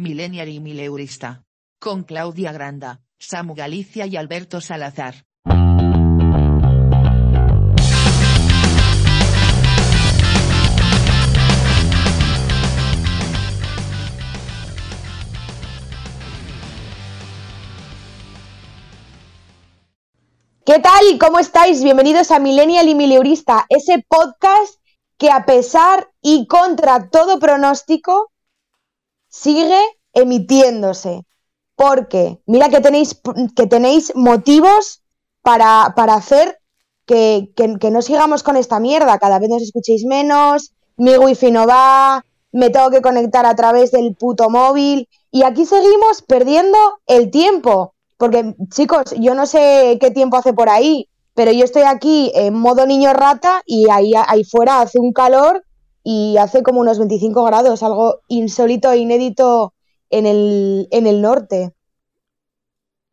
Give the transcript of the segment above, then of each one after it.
Millennial y Mileurista. Con Claudia Granda, Samu Galicia y Alberto Salazar. ¿Qué tal? ¿Cómo estáis? Bienvenidos a Millennial y Mileurista, ese podcast que a pesar y contra todo pronóstico sigue emitiéndose. Porque mira que tenéis, que tenéis motivos para, para hacer que, que- no sigamos con esta mierda. Cada vez nos escuchéis menos, mi wifi no va, me tengo que conectar a través del puto móvil. Y aquí seguimos perdiendo el tiempo. Porque, chicos, yo no sé qué tiempo hace por ahí, pero yo estoy aquí en modo niño rata y ahí, ahí fuera hace un calor y hace como unos 25 grados, algo insólito e inédito en el, en el norte.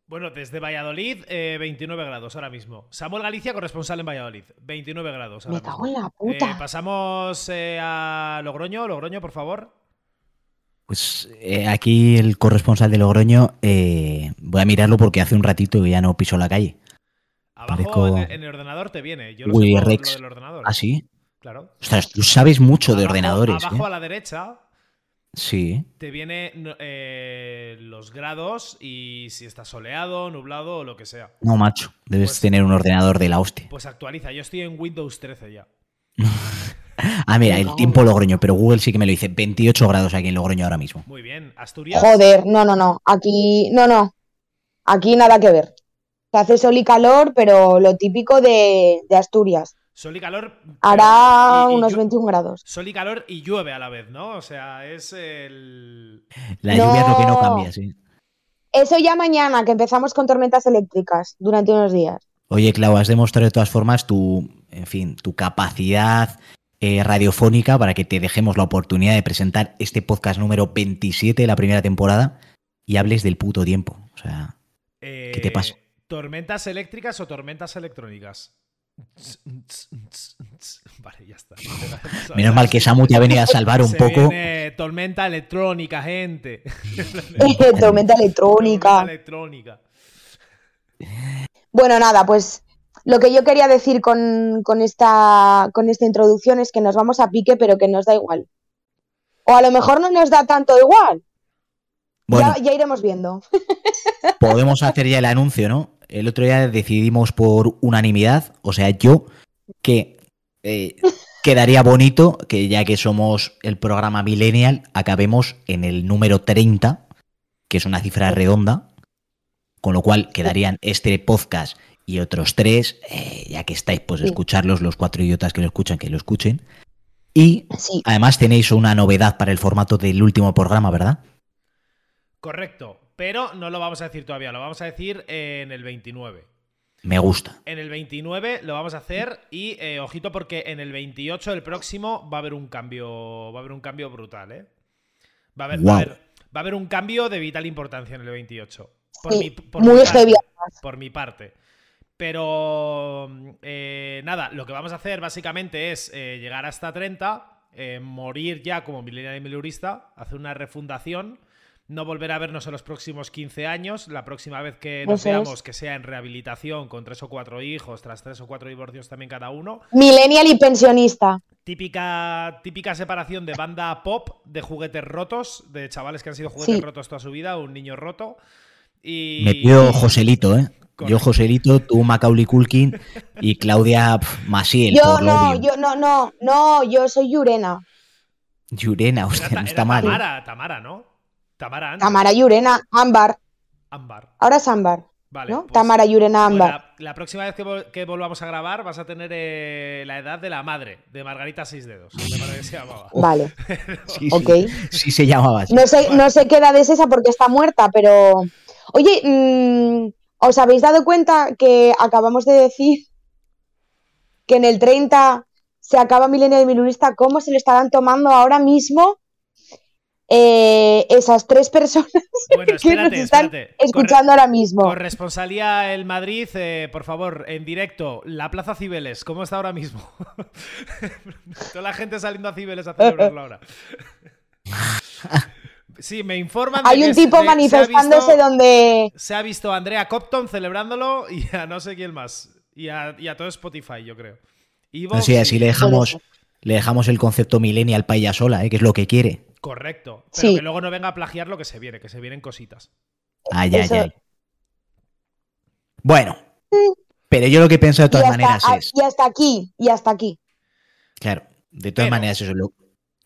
Bueno, desde Valladolid, eh, 29 grados ahora mismo. Samuel Galicia, corresponsal en Valladolid. 29 grados ahora Me cago mismo. en la Eh, puta. pasamos eh, a Logroño. Logroño, por favor. Pues eh, aquí el corresponsal de Logroño, eh, voy a mirarlo porque hace un ratito que ya no piso la calle. Abajo Parezco- en, en el ordenador te viene. Yo lo sé por lo del ordenador. ¿Ah, sí? Claro. Ostras, tú sabes mucho de ordenadores, Abajo ¿eh? a la derecha Sí. te viene eh, los grados y si está soleado, nublado o lo que sea. No, macho, debes Pues- tener un ordenador de la hostia. Pues actualiza. Yo estoy en Windows 13 ya. Ah, mira, Me el tiempo Logroño, pero Google sí que me lo dice. 28 grados aquí en Logroño ahora mismo. Muy bien. Asturias. Joder, no, no, no. Aquí, no, no. Aquí nada que ver. Se hace sol y calor, pero lo típico de, de Asturias. Sol y calor. Hará pero- y- y unos llu- 21 grados. Sol y calor y llueve a la vez, ¿no? O sea, es el. La lluvia es lo que no cambia, sí. Eso ya mañana, que empezamos con tormentas eléctricas durante unos días. Oye, Clau, has demostrado de todas formas tu, en fin, tu capacidad eh, radiofónica para que te dejemos la oportunidad de presentar este podcast número 27 de la primera temporada y hables del puto tiempo. O sea, ¿Qué te pasa? Eh, ¿Tormentas eléctricas o tormentas electrónicas? Vale, ya está. menos mal que Samu te ha venido a salvar un Se poco. viene tormenta electrónica, gente. Tormenta electrónica. Tormenta electrónica. Bueno, nada, pues lo que yo quería decir con, con esta, con esta introducción es que nos vamos a pique, pero que nos da igual. O a lo mejor no nos da tanto igual. Bueno, Ya, ya iremos viendo. podemos hacer ya el anuncio, ¿no? El otro día decidimos por unanimidad, o sea, yo, que eh, quedaría bonito que ya que somos el programa Millennial, acabemos en el número 30, que es una cifra redonda, con lo cual quedarían este podcast y otros tres, eh, ya que estáis, pues Sí. escucharlos, los cuatro idiotas que lo escuchan, que lo escuchen. Y Sí. además tenéis una novedad para el formato del último programa, ¿verdad? Correcto. Pero no lo vamos a decir todavía, lo vamos a decir en el 29. Me gusta. En el 29 lo vamos a hacer y eh, ojito porque en el 28 el próximo va a haber un cambio, va a haber un cambio brutal, ¿eh? Va a haber, va a haber- va a haber un cambio de vital importancia en el 28. Por Sí, mi, por muy mi parte, por mi parte. Pero eh, nada, lo que vamos a hacer básicamente es eh, llegar hasta 30, eh, morir ya como milenial y mileurista, hacer una refundación, no volver a vernos en los próximos 15 años, la próxima vez que nos Eso es. veamos que sea en rehabilitación con tres o cuatro hijos, tras tres o cuatro divorcios también cada uno. Millennial y pensionista. Típica, típica separación de banda pop de juguetes rotos, de chavales que han sido juguetes Sí. rotos toda su vida, un niño roto. Y... Me pido Joselito, ¿eh? Yo. Joselito, tú Macaulay Culkin y Claudia pf, Maciel, Yo por no, yo no, no, no, yo soy Yurena. Yurena, Era hostia, no era está mal. ¿eh? Tamara, Tamara, ¿no? Tamara antes. Tamara Yurena, Ámbar. Ámbar. Ahora es Ámbar, Vale. ¿no? pues- Tamara Yurena, pues Ámbar. la, la próxima vez que, vol- que volvamos a grabar vas a tener eh, la edad de la madre, de Margarita Seis Dedos. Me parece que se llamaba. Vale, Sí, sí, ok. sí se llamaba así. No sé, no sé qué edad es esa porque está muerta, pero. Oye, mm, ¿os habéis dado cuenta que acabamos de decir que en el 30 se acaba Milenio de Milurista? ¿Cómo se le estarán tomando ahora mismo eh, esas tres personas Bueno, que nos están espérate. escuchando ahora mismo? Corresponsalía el Madrid, eh, por favor, en directo, la Plaza Cibeles, ¿cómo está ahora mismo? Toda la gente saliendo a Cibeles a celebrarlo ahora. Sí, me informan de Hay un tipo se ha manifestándose visto- donde... Se ha visto a Andrea Copton celebrándolo y a no sé quién más. Y a, y a todo Spotify, yo creo. Así, así y- le dejamos, le dejamos el concepto millennial para ella sola, ¿eh? que es lo que quiere. Correcto. Pero Sí. que luego no venga a plagiar lo que se viene, que se vienen cositas. Ay, ay, ay. Bueno, pero yo lo que pienso de Y todas hasta, maneras a- es, y hasta aquí, y hasta aquí. claro, de todas Pero- maneras eso, lo,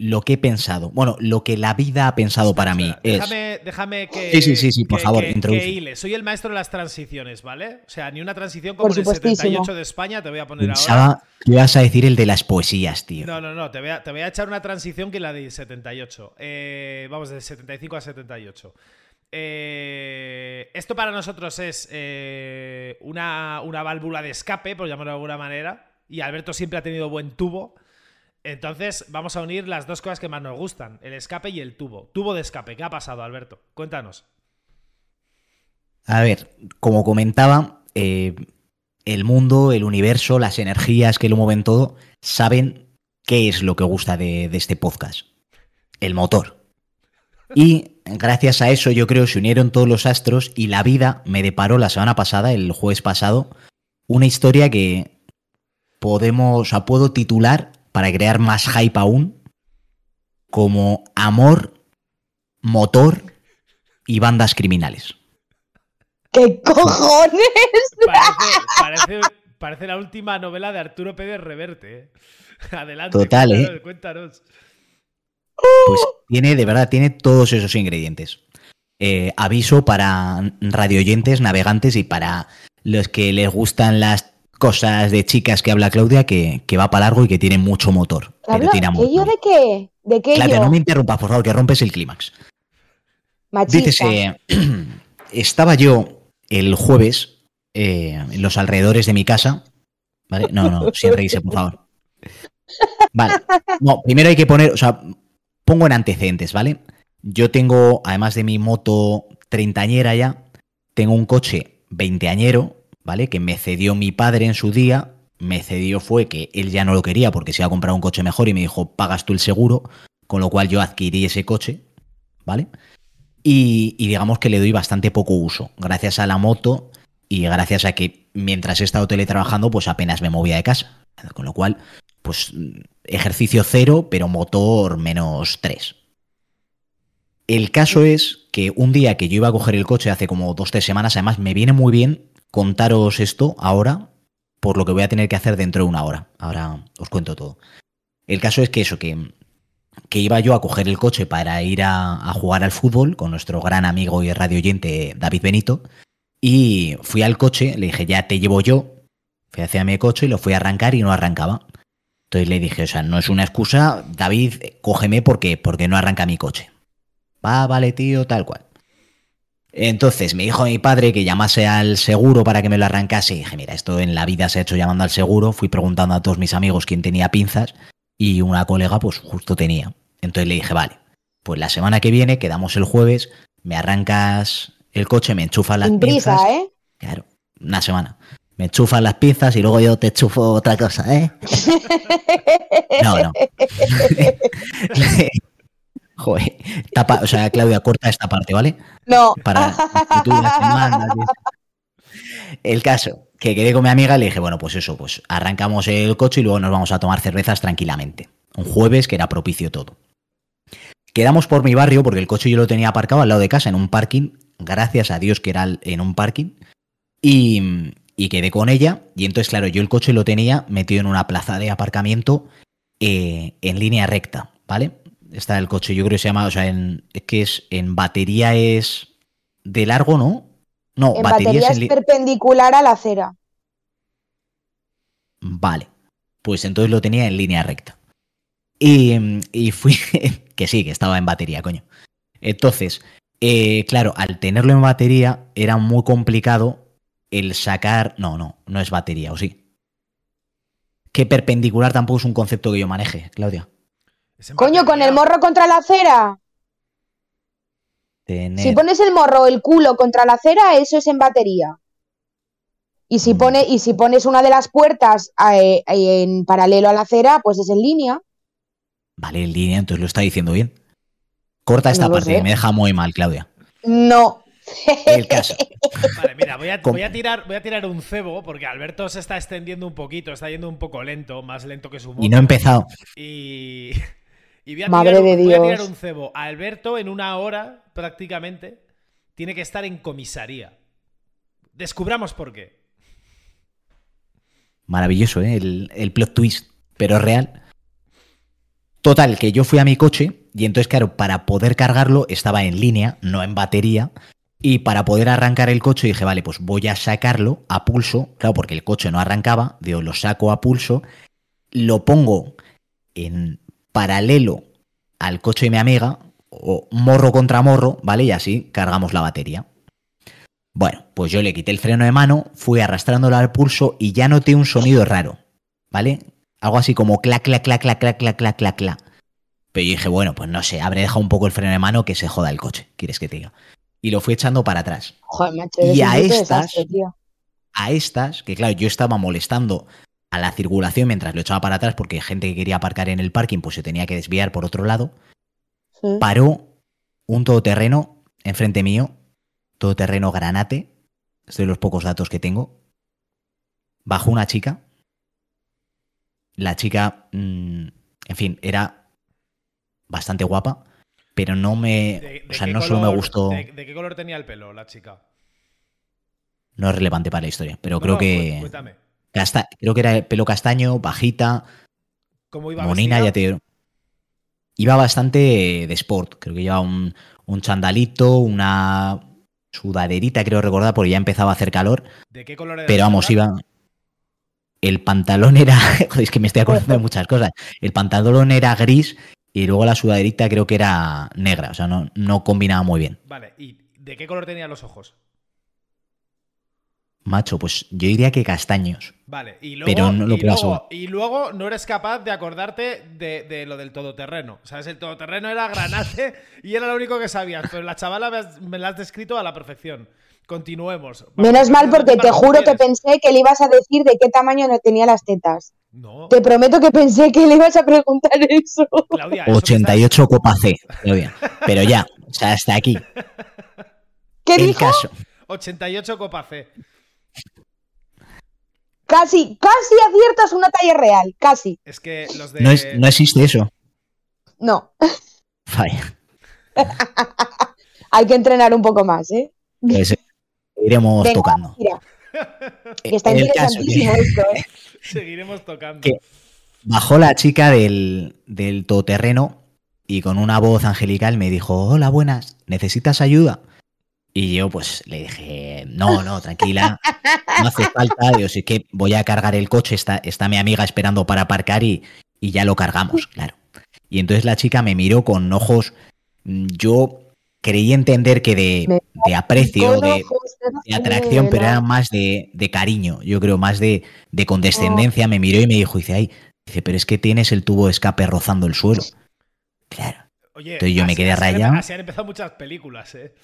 lo que he pensado, bueno, lo que la vida ha pensado para mí Espera, es... Déjame, déjame que. Sí, sí, sí, sí, por que- favor, que- introduce. que hile. Soy el maestro de las transiciones, ¿vale? O sea, ni una transición como en el supuestísimo. 78 de España te voy a poner ahora. Pensaba que ibas a decir el de las poesías, tío. No, no, no, te voy, a, te voy a echar una transición que la de 78. Eh, vamos, de 75 a 78. Eh, esto para nosotros es eh, una, una válvula de escape, por llamarlo de alguna manera. Y Alberto siempre ha tenido buen tubo. Entonces vamos a unir las dos cosas que más nos gustan, el escape y el tubo. Tubo de escape, ¿qué ha pasado, Alberto? Cuéntanos. A ver, como comentaba, eh, el mundo, el universo, las energías que lo mueven todo, saben qué es lo que gusta de, de este podcast. El motor. Y gracias a eso yo creo se unieron todos los astros y la vida me deparó la semana pasada, el jueves pasado, una historia que podemos, o sea, puedo titular para crear más hype aún como amor, motor y bandas criminales. ¿Qué cojones? Parece, parece, parece la última novela de Arturo Pérez Reverte. ¿eh? Adelante. Total, cuéntanos, ¿eh? cuéntanos. Pues tiene, de verdad, tiene todos esos ingredientes. Eh, aviso para radioyentes, navegantes y para los que les gustan las cosas de chicas que habla Claudia, que, que va para largo y que tiene mucho motor. Pero. ¿Qué yo de qué? ¿De qué Claudia, yo? no me interrumpas, por favor, que rompes el clímax. Machista. Dícese, estaba yo el jueves eh, en los alrededores de mi casa. ¿Vale? No, no, sin reírse, por favor. Vale. No, primero hay que poner, o sea, pongo en antecedentes, ¿vale? Yo tengo, además de mi moto treintañera ya, tengo un coche veinteañero, ¿vale? Que me cedió mi padre en su día. Me cedió fue que él ya no lo quería porque se iba a comprar un coche mejor y me dijo, pagas tú el seguro, con lo cual yo adquirí ese coche, ¿vale? Y, y digamos que le doy bastante poco uso, gracias a la moto y gracias a que mientras he estado teletrabajando, pues apenas me movía de casa. Con lo cual, pues ejercicio cero, pero motor menos tres. El caso es que un día que yo iba a coger el coche hace como dos, tres semanas, además me viene muy bien contaros esto ahora, por lo que voy a tener que hacer dentro de una hora. Ahora os cuento todo. El caso es que eso, que, que iba yo a coger el coche para ir a, jugar al fútbol con nuestro gran amigo y radioyente David Benito. Y fui al coche, le dije, ya te llevo yo. Fui hacia mi coche y lo fui a arrancar y no arrancaba. Entonces le dije, o sea, no es una excusa, David, cógeme porque, porque no arranca mi coche. Va, vale, tío, tal cual. Entonces me dijo mi padre que llamase al seguro para que me lo arrancase. Y dije, mira, esto en la vida se ha hecho llamando al seguro. Fui preguntando a todos mis amigos quién tenía pinzas y una colega pues justo tenía. Entonces le dije, vale, pues la semana que viene, quedamos el jueves, me arrancas el coche, me enchufas las Sin pinzas. prisa, ¿eh? Claro, una semana. Me enchufas las pinzas y luego yo te enchufo otra cosa, ¿eh? No, no. Joder, tapa, o sea, Claudia, corta esta parte, ¿vale? No. Para futuras semanas. El caso, que quedé con mi amiga y le dije, bueno, pues eso, pues arrancamos el coche y luego nos vamos a tomar cervezas tranquilamente. Un jueves que era propicio todo. Quedamos por mi barrio porque el coche yo lo tenía aparcado al lado de casa en un parking, gracias a Dios que era en un parking, y, y quedé con ella. Y entonces, claro, yo el coche lo tenía metido en una plaza de aparcamiento eh, en línea recta, ¿vale? Está el coche, yo creo que se llama, o sea, en, es que es en batería es de largo, ¿no? No, En batería, batería es en perpendicular a la acera. Vale. Pues entonces lo tenía en línea recta. Y, y fui. que sí, que estaba en batería, coño. Entonces, eh, claro, al tenerlo en batería era muy complicado el sacar. No, no, no es batería, ¿o sí? Que perpendicular tampoco es un concepto que yo maneje, Claudia. Coño, con el morro contra la acera. Tener- Si pones el morro o el culo contra la acera, eso es en batería. Y si, Mm. pone, y si pones una de las puertas eh, eh, en paralelo a la acera, pues es en línea. Vale, en línea, entonces lo está diciendo bien. Corta esta No parte, sé. me deja muy mal, Claudia. No. El caso. Vale, mira, voy a, ¿Cómo? voy a tirar, voy a tirar un cebo porque Alberto se está extendiendo un poquito, está yendo un poco lento, más lento que su moto. Y no he empezado. Y, y voy, a Madre tirar, un- de voy a tirar Dios. un cebo. Alberto en una hora prácticamente tiene que estar en comisaría. Descubramos por qué. Maravilloso, ¿eh? El, el plot twist, pero real. Total, que yo fui a mi coche y entonces, claro, para poder cargarlo estaba en línea, no en batería. Y para poder arrancar el coche dije, vale, pues voy a sacarlo a pulso, claro, porque el coche no arrancaba, digo, lo saco a pulso, lo pongo en paralelo al coche de mi amiga, o morro contra morro, ¿vale? Y así cargamos la batería. Bueno, pues yo le quité el freno de mano, fui arrastrándolo al pulso y ya noté un sonido raro, ¿vale? Algo así como clac, clac, clac, clac, clac, clac, clac, clac, clac. Pero yo dije, bueno, pues no sé, habré dejado un poco el freno de mano que se joda el coche, ¿quieres que te diga? Y lo fui echando para atrás. Joder, macho, Y a estas- desastre. A estas, que claro, yo estaba molestando a la circulación mientras lo echaba para atrás porque gente que quería aparcar en el parking pues se tenía que desviar por otro lado, Sí. paró un todoterreno enfrente mío, todoterreno granate, es de los pocos datos que tengo. Bajó una chica. La chica, mm, en fin, era bastante guapa, pero no me, ¿De- de o sea, no solo me gustó, De, de qué color tenía el pelo la chica? no es relevante para la historia, pero No, creo no, que Cuéntame. Casta- creo que era el pelo castaño, bajita, ¿Cómo iba monina, vestida? ya te digo. Iba bastante de sport, creo que llevaba un, un chandalito, una sudaderita, creo recordar, porque ya empezaba a hacer calor. ¿De qué color era Pero vamos, iba. El pantalón era. Joder, es que me estoy acordando de muchas cosas. El pantalón era gris y luego la sudaderita creo que era negra. O sea, no, no combinaba muy bien. Vale, ¿y de qué color tenía los ojos? Macho, pues yo diría que castaños. Vale, y luego, Pero no lo y, luego, y luego no eres capaz de acordarte de, de lo del todoterreno. ¿Sabes? El todoterreno era granate y era lo único que sabías. Pero la chavala me, has- me la has descrito a la perfección. Continuemos. Vamos, Menos mal porque te ¿cuántos juro que pensé que le ibas a decir de qué tamaño no tenía las tetas. No, Te prometo que pensé que le ibas a preguntar eso. Claudia, eso que 88 Copa C, Claudia. Pero ya, o sea, hasta aquí. ¿Qué El dijo? caso. estás- 88 Copa C. Casi, casi aciertas una talla real. Casi. Es que los de. No, es- no existe eso. No. Vaya. Hay que entrenar un poco más, ¿eh? Pues, eh, iremos Venga, tocando. Mira, que está caso interesantísimo que- esto, ¿eh? Seguiremos tocando. Bajó la chica del, del todoterreno y con una voz angelical me dijo, hola, buenas, ¿necesitas ayuda? Y yo pues le dije, no, no, tranquila, no hace falta, yo sí que voy a cargar el coche, está, está mi amiga esperando para aparcar y, y ya lo cargamos, claro. Y entonces la chica me miró con ojos, mm, yo creí entender que de, de aprecio, de, atracción, pero era más de, de cariño, yo creo, más de, de condescendencia. Me miró y me dijo, dice, ay, dice, pero es que tienes el tubo de escape rozando el suelo. Claro. Oye, Entonces yo me quedé rayado. Así han empezado muchas películas, ¿eh?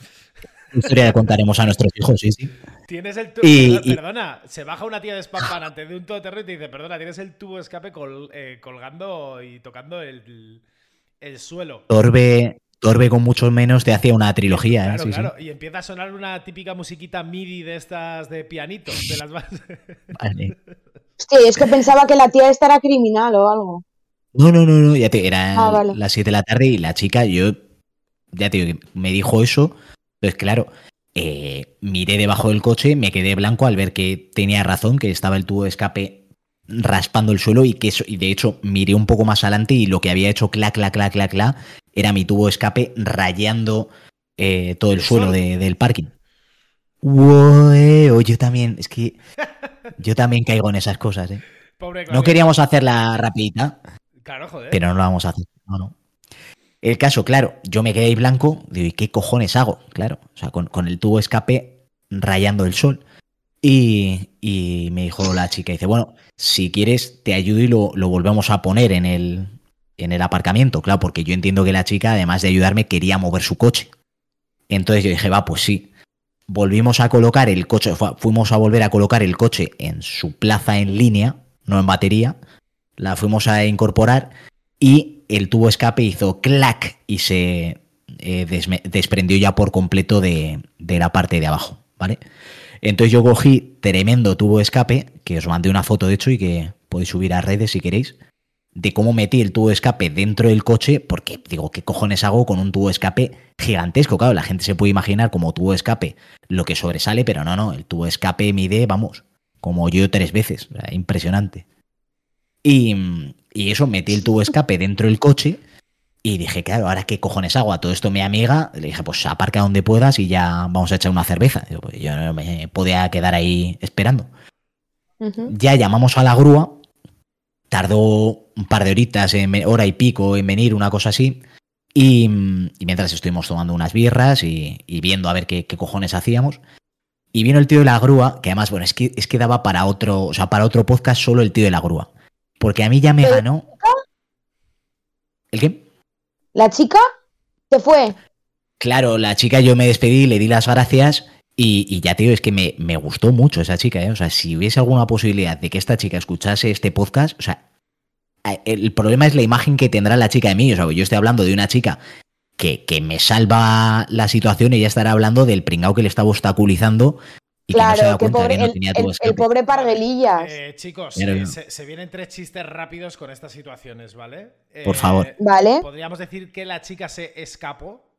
Historia que contaremos a nuestros hijos, sí, sí. Tienes el tubo. Y- y- Perdona, se baja una tía despampanante de un todoterreno y te dice: Perdona, tienes el tubo de escape col- eh, colgando y tocando el, el suelo. Torbe, Torbe con mucho menos te hacía una trilogía, ¿eh? Claro, Sí, sí. claro. Y empieza a sonar una típica musiquita MIDI de estas de pianito. De las más... Vale. Hostia, es que pensaba que la tía esta era criminal o algo. No, no, no, no, ya te, era Ah, vale. las 7 de la tarde y la chica, yo, ya te digo, me dijo eso. Entonces, claro, eh, miré debajo del coche, me quedé blanco al ver que tenía razón, que estaba el tubo de escape raspando el suelo y que eso, y de hecho miré un poco más adelante y lo que había hecho clac, clac, clac, clac, clac, era mi tubo de escape rayando eh, todo el ¿El suelo suelo? de- del parking. Ueo, yo también, es que yo también caigo en esas cosas, ¿eh? Pobre No queríamos hacerla rapidita, Claro, joder. pero no lo vamos a hacer. No, no. El caso, claro, yo me quedé ahí blanco, digo, ¿y qué cojones hago? Claro, o sea, con, el tubo escape rayando el sol. Y, y me dijo la chica, dice, bueno, si quieres te ayudo y lo, lo volvemos a poner en el, en el aparcamiento, claro, porque yo entiendo que la chica, además de ayudarme, quería mover su coche. Entonces yo dije, va, pues sí. Volvimos a colocar el coche, fu- fuimos a volver a colocar el coche en su plaza en línea, no en batería. La fuimos a incorporar y el tubo escape hizo clac y se, eh, desprendió ya por completo de, de la parte de abajo, ¿vale? Entonces yo cogí tremendo tubo escape, que os mandé una foto de hecho y que podéis subir a redes si queréis, de cómo metí el tubo escape dentro del coche, porque digo, ¿qué cojones hago con un tubo escape gigantesco? Claro, la gente se puede imaginar como tubo escape lo que sobresale, pero no, no, el tubo escape mide, vamos, como yo tres veces, impresionante. Y, y eso, metí el tubo escape dentro del coche y dije, claro, ¿ahora qué cojones hago? A todo esto mi amiga le dije, pues aparca donde puedas y ya vamos a echar una cerveza. Pues yo no me podía quedar ahí esperando. Ya llamamos a la grúa, tardó un par de horitas, en, hora y pico en venir, una cosa así. Y, y mientras estuvimos tomando unas birras y, y viendo a ver qué, qué cojones hacíamos. Y vino el tío de la grúa, que además, bueno, es que, es que daba para otro, o sea, para otro podcast solo el tío de la grúa. Porque a mí ya me ¿Pero- ganó. ¿El qué? ¿La chica se fue? Claro, la chica yo me despedí, le di las gracias y, y ya, tío, es que me, me gustó mucho esa chica, ¿eh? O sea, si hubiese alguna posibilidad de que esta chica escuchase este podcast, o sea, el problema es la imagen que tendrá la chica de mí. O sea, yo estoy hablando de una chica que, que me salva la situación y ella estará hablando del pringao que le estaba obstaculizando y que no se Claro, da que cuenta pobre, que no el, tenía el- tubo de el escape. pobre Parguelillas. Eh, chicos, Pero eh, se, se vienen tres chistes rápidos con estas situaciones, ¿vale? Por Eh, favor. ¿Vale? Podríamos decir que la chica se escapó.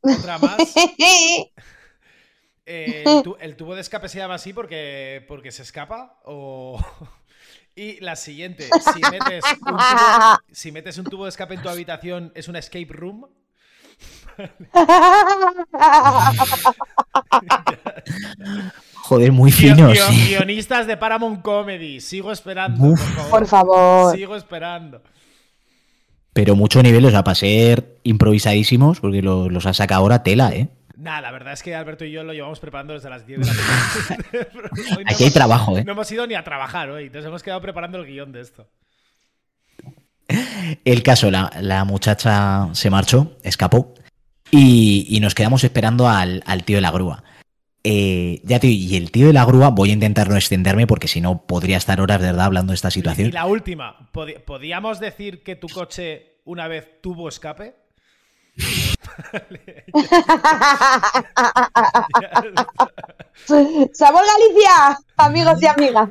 Otra más. Eh, el, tu- el tubo de escape se llama así porque, porque se escapa. O... Y la siguiente, si metes, un tubo, si metes un tubo de escape en tu habitación, ¿es una escape room? Joder, muy Guio- fino, guio- sí. Guionistas de Paramount Comedy. Sigo esperando, Uf. por favor. Por favor. Sigo esperando. Pero mucho nivel, o sea, para ser improvisadísimos, porque lo- los ha sacado ahora tela, ¿eh? Nah, la verdad es que Alberto y yo lo llevamos preparando desde las 10 de la mañana. No Aquí hay hemos- trabajo, ¿eh? No hemos ido ni a trabajar hoy, entonces hemos quedado preparando el guion de esto. El caso, la, la muchacha se marchó, escapó, y, y nos quedamos esperando al, al tío de la grúa. Eh, ya tío, y el tío de la grúa, voy a intentar no extenderme porque si no podría estar horas de verdad hablando de esta Y situación. la última, ¿podi- ¿podíamos decir que tu coche una vez tuvo escape? ¡Sabor Galicia! Amigos y amigas.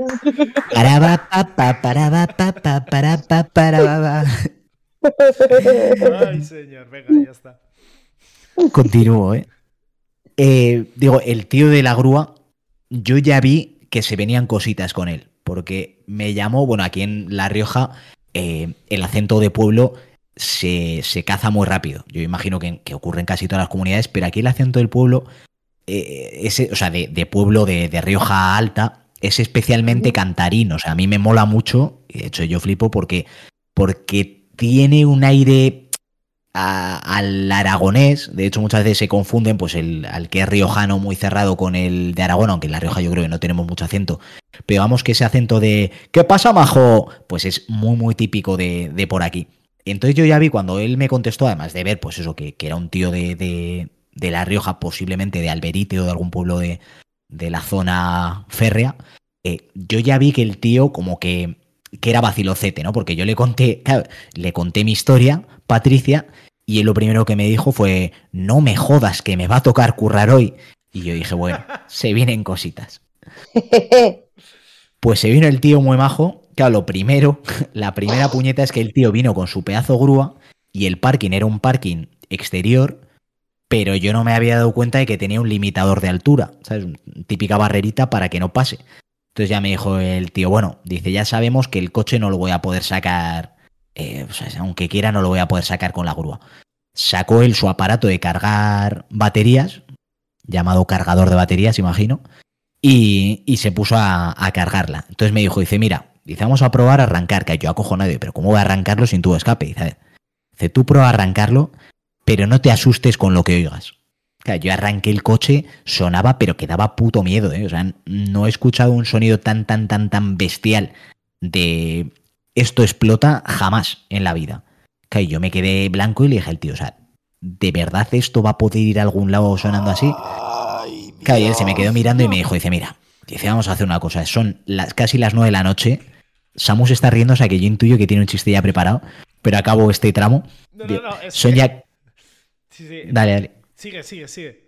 Paraba, pa, pa, paraba, pa, pa, para, pa, paraba, pa. Ay, señor, venga, ya está. Continúo, ¿eh? Eh, Digo, el tío de la grúa, yo ya vi que se venían cositas con él, porque me llamó, bueno, aquí en La Rioja, eh, el acento de pueblo se, se caza muy rápido. Yo imagino que, que ocurre en casi todas las comunidades, pero aquí el acento del pueblo, eh, ese, o sea, de, de pueblo de, de Rioja Alta, es especialmente cantarín. O sea, a mí me mola mucho, y de hecho yo flipo porque, porque tiene un aire al aragonés. De hecho, muchas veces se confunden, pues el al que es riojano muy cerrado con el de Aragón, aunque en La Rioja yo creo que no tenemos mucho acento. Pero vamos que ese acento de ¿qué pasa, majo? Pues es muy, muy típico de, de por aquí. Entonces yo ya vi cuando él me contestó, además de ver, pues eso, que, que era un tío de, de, de La Rioja, posiblemente de Alberite o de algún pueblo de, de la zona férrea, eh, yo ya vi que el tío como que, que era vacilocete, ¿no? Porque yo le conté, claro, le conté mi historia, Patricia, y él lo primero que me dijo fue, no me jodas que me va a tocar currar hoy. Y yo dije, bueno, se vienen cositas. Pues se vino el tío muy majo. Claro, lo primero, la primera puñeta es que el tío vino con su pedazo grúa y el parking era un parking exterior, pero yo no me había dado cuenta de que tenía un limitador de altura, ¿sabes? Típica barrerita para que no pase. Entonces ya me dijo el tío, bueno, dice, ya sabemos que el coche no lo voy a poder sacar, eh, aunque quiera no lo voy a poder sacar con la grúa. Sacó él su aparato de cargar baterías, llamado cargador de baterías, imagino, y, y se puso a, a cargarla. Entonces me dijo, dice, mira, dice, vamos a probar a arrancar, que yo acojonado, pero ¿cómo voy a arrancarlo sin tu escape? Dice, dice, tú prueba a arrancarlo, pero no te asustes con lo que oigas. Claro, yo arranqué el coche, sonaba, pero que daba puto miedo, ¿eh? O sea, no he escuchado un sonido tan, tan, tan, tan bestial de esto explota jamás en la vida. Claro, yo me quedé blanco y le dije al tío, o sea, ¿de verdad esto va a poder ir a algún lado sonando así? Claro, y él se me quedó mirando y me dijo, dice, mira, dice, vamos a hacer una cosa, son las, casi las nueve de la noche, Samus está riendo, o sea que yo intuyo que tiene un chiste ya preparado, pero acabo este tramo. No, no, no, es son que ya Sí, sí. Dale, dale. Sigue, sigue, sigue.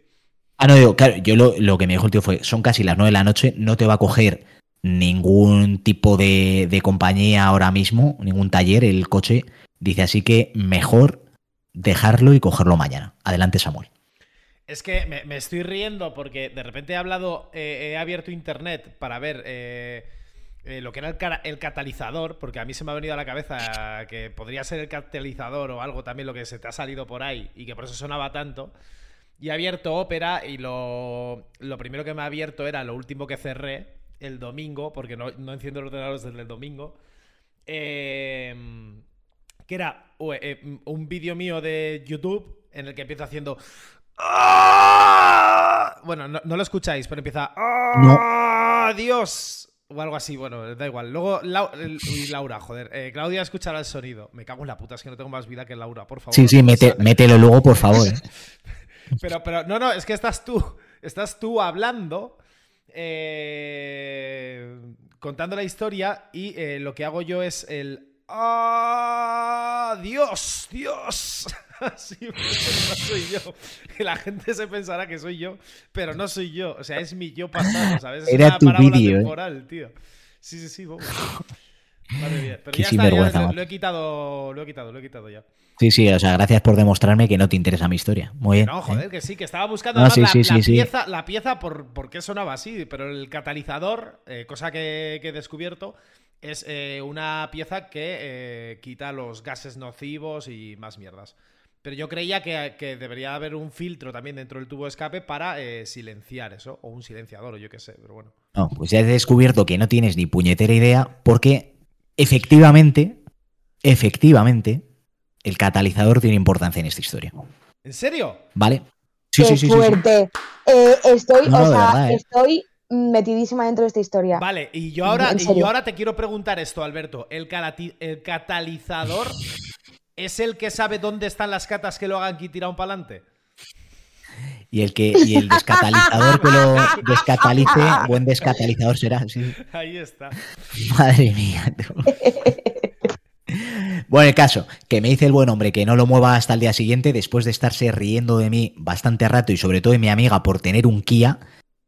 Ah, no, digo, claro, yo lo, lo que me dijo el tío fue, son casi las 9 de la noche, no te va a coger ningún tipo de, de compañía ahora mismo, ningún taller, el coche. Dice, así que mejor dejarlo y cogerlo mañana. Adelante, Samuel. Es que me, me estoy riendo porque de repente he hablado, eh, he abierto internet para ver eh, eh, lo que era el, el catalizador, porque a mí se me ha venido a la cabeza que podría ser el catalizador o algo también lo que se te ha salido por ahí y que por eso sonaba tanto. Y he abierto Opera y lo, lo primero que me ha abierto era lo último que cerré el domingo, porque no, no enciendo el ordenador desde el domingo. Eh, que era eh, un vídeo mío de YouTube en el que empiezo haciendo. "¡Ah!". Bueno, no, no lo escucháis, pero empieza. "¡Ah, Dios! O algo así, bueno, da igual. Luego, Lau- uy, Laura, joder. eh, Claudia escuchará el sonido. Me cago en la puta, es que no tengo más vida que Laura, por favor. Sí, sí, mete- mételo luego, por favor. ¿eh? Pero, pero, no, no, es que estás tú. Estás tú hablando. eh, contando la historia. Y eh, lo que hago yo es el. ¡Ah! ¡Dios! ¡Dios! Así, no soy yo. Que la gente se pensará que soy yo, pero no soy yo. O sea, es mi yo pasado, ¿sabes? Es Era una tu parábola vídeo, ¿eh? temporal, tío. Sí, sí, sí, vamos. Madre mía. Pero Qué ya está, ya lo he quitado, lo he quitado, lo he quitado ya. Sí, sí, o sea, gracias por demostrarme que no te interesa mi historia. Muy bien. No, ¿eh? joder, que sí, que estaba buscando No, además sí, la, sí, la sí, sí. pieza, la pieza por, por qué sonaba así, pero el catalizador, eh, cosa que, que he descubierto, es eh, una pieza que quita los gases nocivos y más mierdas. Pero yo creía que, que debería haber un filtro también dentro del tubo de escape para eh, silenciar eso, o un silenciador, o yo qué sé, pero bueno. No, pues ya he descubierto que no tienes ni puñetera idea porque efectivamente, efectivamente, el catalizador tiene importancia en esta historia. ¿En serio? ¿Vale? Sí, Qué sí, sí, sí, sí. fuerte. Eh, estoy, No, o sea, verdad, ¿eh? estoy metidísima dentro de esta historia. Vale, y yo ahora, y yo ahora te quiero preguntar esto, Alberto. ¿El, catalizador es el que sabe dónde están las catas que lo hagan que tirado para adelante? Y el que y el descatalizador que lo descatalice, buen descatalizador será. sí. Ahí está. Madre mía. tú. Bueno, el caso, que me dice el buen hombre que no lo mueva hasta el día siguiente, después de estarse riendo de mí bastante rato y sobre todo de mi amiga por tener un Kia,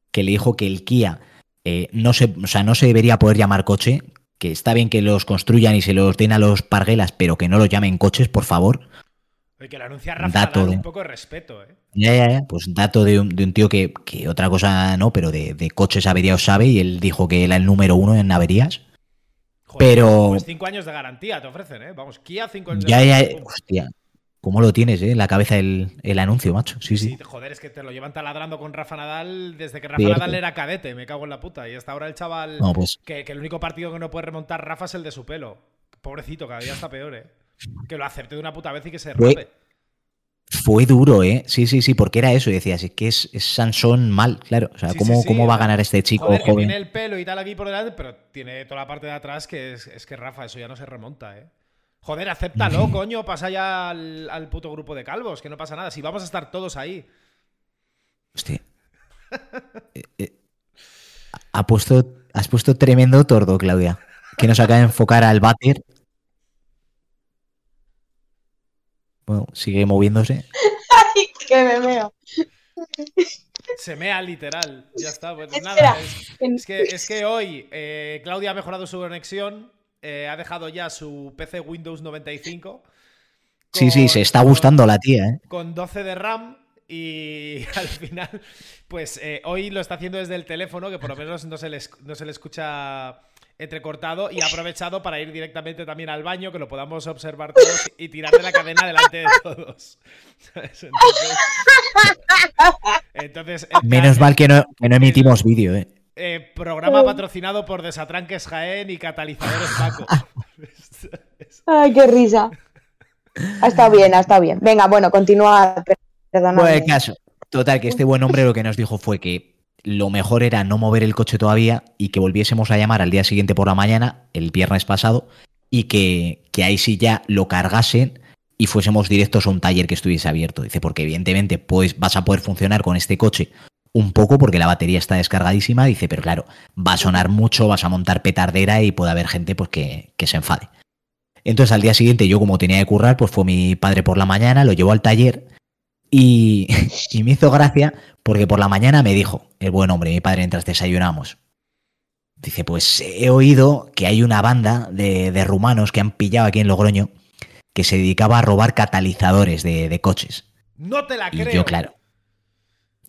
que le dijo que el Kia eh, no, se, o sea, no se debería poder llamar coche, que está bien que los construyan y se los den a los parguelas, pero que no los llamen coches, por favor. Oye, que lo anuncia Rafa Dato de- un poco de respeto, ¿eh? Ya, ya, ya, pues dato de un, de un tío que, que otra cosa no, pero de, de coches averiados sabe y él dijo que era el número uno en averías. Joder, Pero- Pues cinco años de garantía te ofrecen, ¿eh? Vamos, Kia cinco años Ya, de ya, garantía. pum. hostia. ¿Cómo lo tienes, eh? En la cabeza el, el anuncio, macho. Sí, sí. Sí, joder, es que te lo llevan taladrando con Rafa Nadal desde que Rafa Cierto. Nadal era cadete, me cago en la puta. Y hasta ahora el chaval. No, pues Que, que el único partido que no puede remontar Rafa es el de su pelo. Pobrecito, cada día está peor, ¿eh? Que lo acepte de una puta vez y que se rape. Fue duro, ¿eh? Sí, sí, sí, porque era eso. Y decías, es que es, es Sansón mal, claro. O sea, Sí, ¿cómo, sí, sí, cómo va a ganar este chico Joder, que joven? tiene el pelo y tal aquí por delante, pero tiene toda la parte de atrás que es, es que Rafa, eso ya no se remonta, ¿eh? Joder, acéptalo, coño, pasa ya al, al puto grupo de calvos, que no pasa nada. Si vamos a estar todos ahí. Hostia. Eh, eh, ha puesto, has puesto tremendo tordo, Claudia. Que nos acaba de enfocar al váter. Bueno, sigue moviéndose. Ay, que me meo. Se mea literal. Ya está, pues Espera. nada. Es, es que, es que hoy eh, Claudia ha mejorado su conexión. eh, ha dejado ya su PC Windows 95. Sí, sí, se está con- gustando la tía, ¿eh? con 12 de RAM y al final, pues eh, hoy lo está haciendo desde el teléfono, que por lo menos no se le, no se le escucha entrecortado y ha aprovechado para ir directamente también al baño, que lo podamos observar todos y tirar de la cadena delante de todos. ¿Sabes? Entonces, entonces, Menos mal que no, que no emitimos vídeo, ¿eh? eh, programa patrocinado por Desatranques Jaén y Catalizadores Paco. Ay, qué risa. Ha estado bien, ha estado bien. Venga, bueno, continúa. Perdóname. Bueno, el caso. Total, que este buen hombre lo que nos dijo fue que lo mejor era no mover el coche todavía y que volviésemos a llamar al día siguiente por la mañana, el viernes pasado, y que, que ahí sí ya lo cargasen y fuésemos directos a un taller que estuviese abierto. Dice, porque evidentemente pues, vas a poder funcionar con este coche un poco porque la batería está descargadísima. Dice, pero claro, va a sonar mucho, vas a montar petardera y puede haber gente pues, que, que se enfade. Entonces al día siguiente yo como tenía que currar, pues fue mi padre por la mañana, lo llevó al taller Y, y me hizo gracia porque por la mañana me dijo, el buen hombre, mi padre, mientras desayunamos. Dice, pues he oído que hay una banda de, de rumanos que han pillado aquí en Logroño que se dedicaba a robar catalizadores de, de coches. No te la Y creo. yo, claro.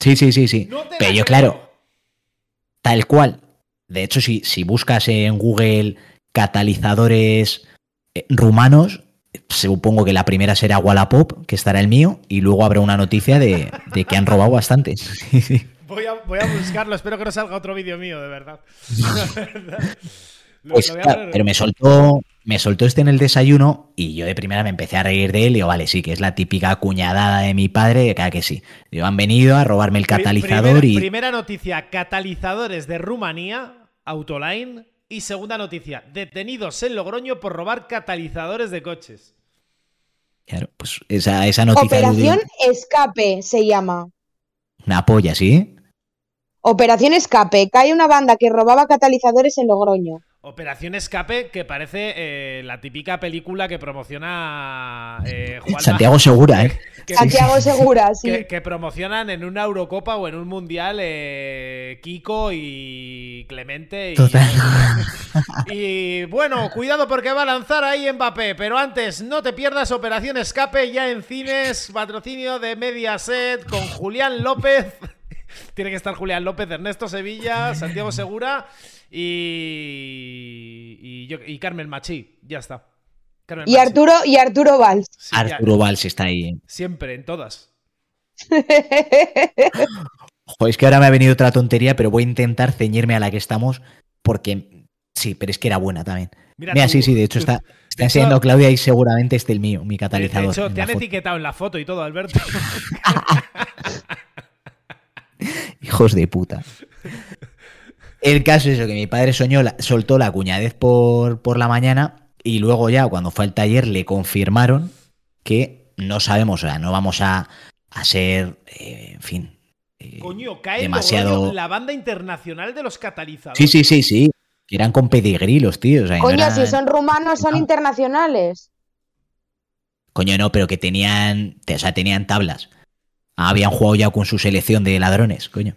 Sí, sí, sí, sí. No Pero yo, creo. claro, tal cual. De hecho, si, si buscas en Google catalizadores eh, rumanos, supongo que la primera será Wallapop, que estará el mío, y luego habrá una noticia de, de que han robado sí. Voy a, voy a buscarlo, espero que no salga otro vídeo mío, de verdad. Pues claro, pero me soltó, me soltó este en el desayuno y yo de primera me empecé a reír de él y digo, vale, sí, que es la típica cuñadada de mi padre, claro que sí. Digo, han venido a robarme el catalizador primera, y... Primera noticia, catalizadores de Rumanía, Autoline. Y segunda noticia, detenidos en Logroño por robar catalizadores de coches. Claro, pues esa, esa noticia... de- Operación Escape se llama. Una polla, ¿sí? Operación Escape. Cae una banda que robaba catalizadores en Logroño. Operación Escape, que parece eh, la típica película que promociona eh, Juanma- Santiago Segura, ¿eh? que- Santiago Segura, sí. que, que promocionan en una Eurocopa o en un Mundial eh, Kiko y Clemente. Y, Total. y bueno, cuidado porque va a lanzar ahí Mbappé. Pero antes, no te pierdas Operación Escape ya en cines, patrocinio de Mediaset con Julián López. Tiene que estar Julián López, Ernesto Sevilla, Santiago Segura y, y, yo- y Carmen Machi. Ya está. Carmen Y Machi. Arturo, y Arturo Valls. Sí, ya- Arturo Valls está ahí. siempre, en todas. Joder, es que ahora me ha venido otra tontería, pero voy a intentar ceñirme a la que estamos porque... Sí, pero es que era buena también. Mira, Mira, tú- sí, sí, de hecho tú- está, de está hecho- enseñando Claudia y seguramente este el mío, mi De catalizador. hecho, en te han foto. etiquetado en la foto y todo, Alberto. Hijos de puta. El caso es eso, que mi padre soñó, la- soltó la cuñadez por, por la mañana y luego ya cuando fue al taller le confirmaron que no sabemos, o sea, no vamos a, a ser, eh, en fin. eh, Coño, cae demasiado- la banda internacional de los catalizadores. Sí, sí, sí, sí. Que eran con pedigrí los tíos. o sea, que no Coño, eran- si son rumanos, son No. internacionales. Coño, no, pero que tenían, o sea, tenían tablas. Habían jugado ya con su selección de ladrones, coño.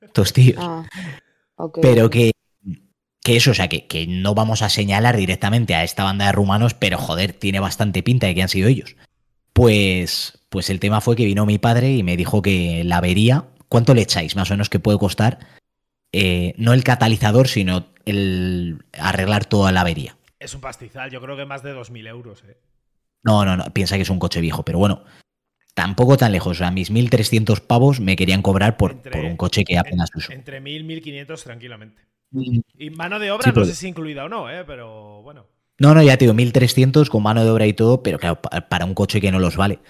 Estos tíos. Ah, Pero que, que eso, o sea, que, que no vamos a señalar directamente a esta banda de rumanos, pero joder, tiene bastante pinta de que han sido ellos. Pues, pues el tema fue que vino mi padre y me dijo que la avería, ¿cuánto le echáis más o menos que puede costar? Eh, no el catalizador, sino el arreglar toda la avería. Es un pastizal, yo creo que más de 2.000 euros. Eh. No, no, no, piensa que es un coche viejo, pero bueno, tampoco tan lejos. O sea, mis 1.300 pavos me querían cobrar por, Entre- por un coche que apenas uso. Entre 1.000 1.500 tranquilamente. Mm. Y mano de obra Sí, no pero- sé si incluida o no, eh, pero bueno. No, no, ya te digo, 1.300 con mano de obra y todo, pero claro, pa- para un coche que no los vale.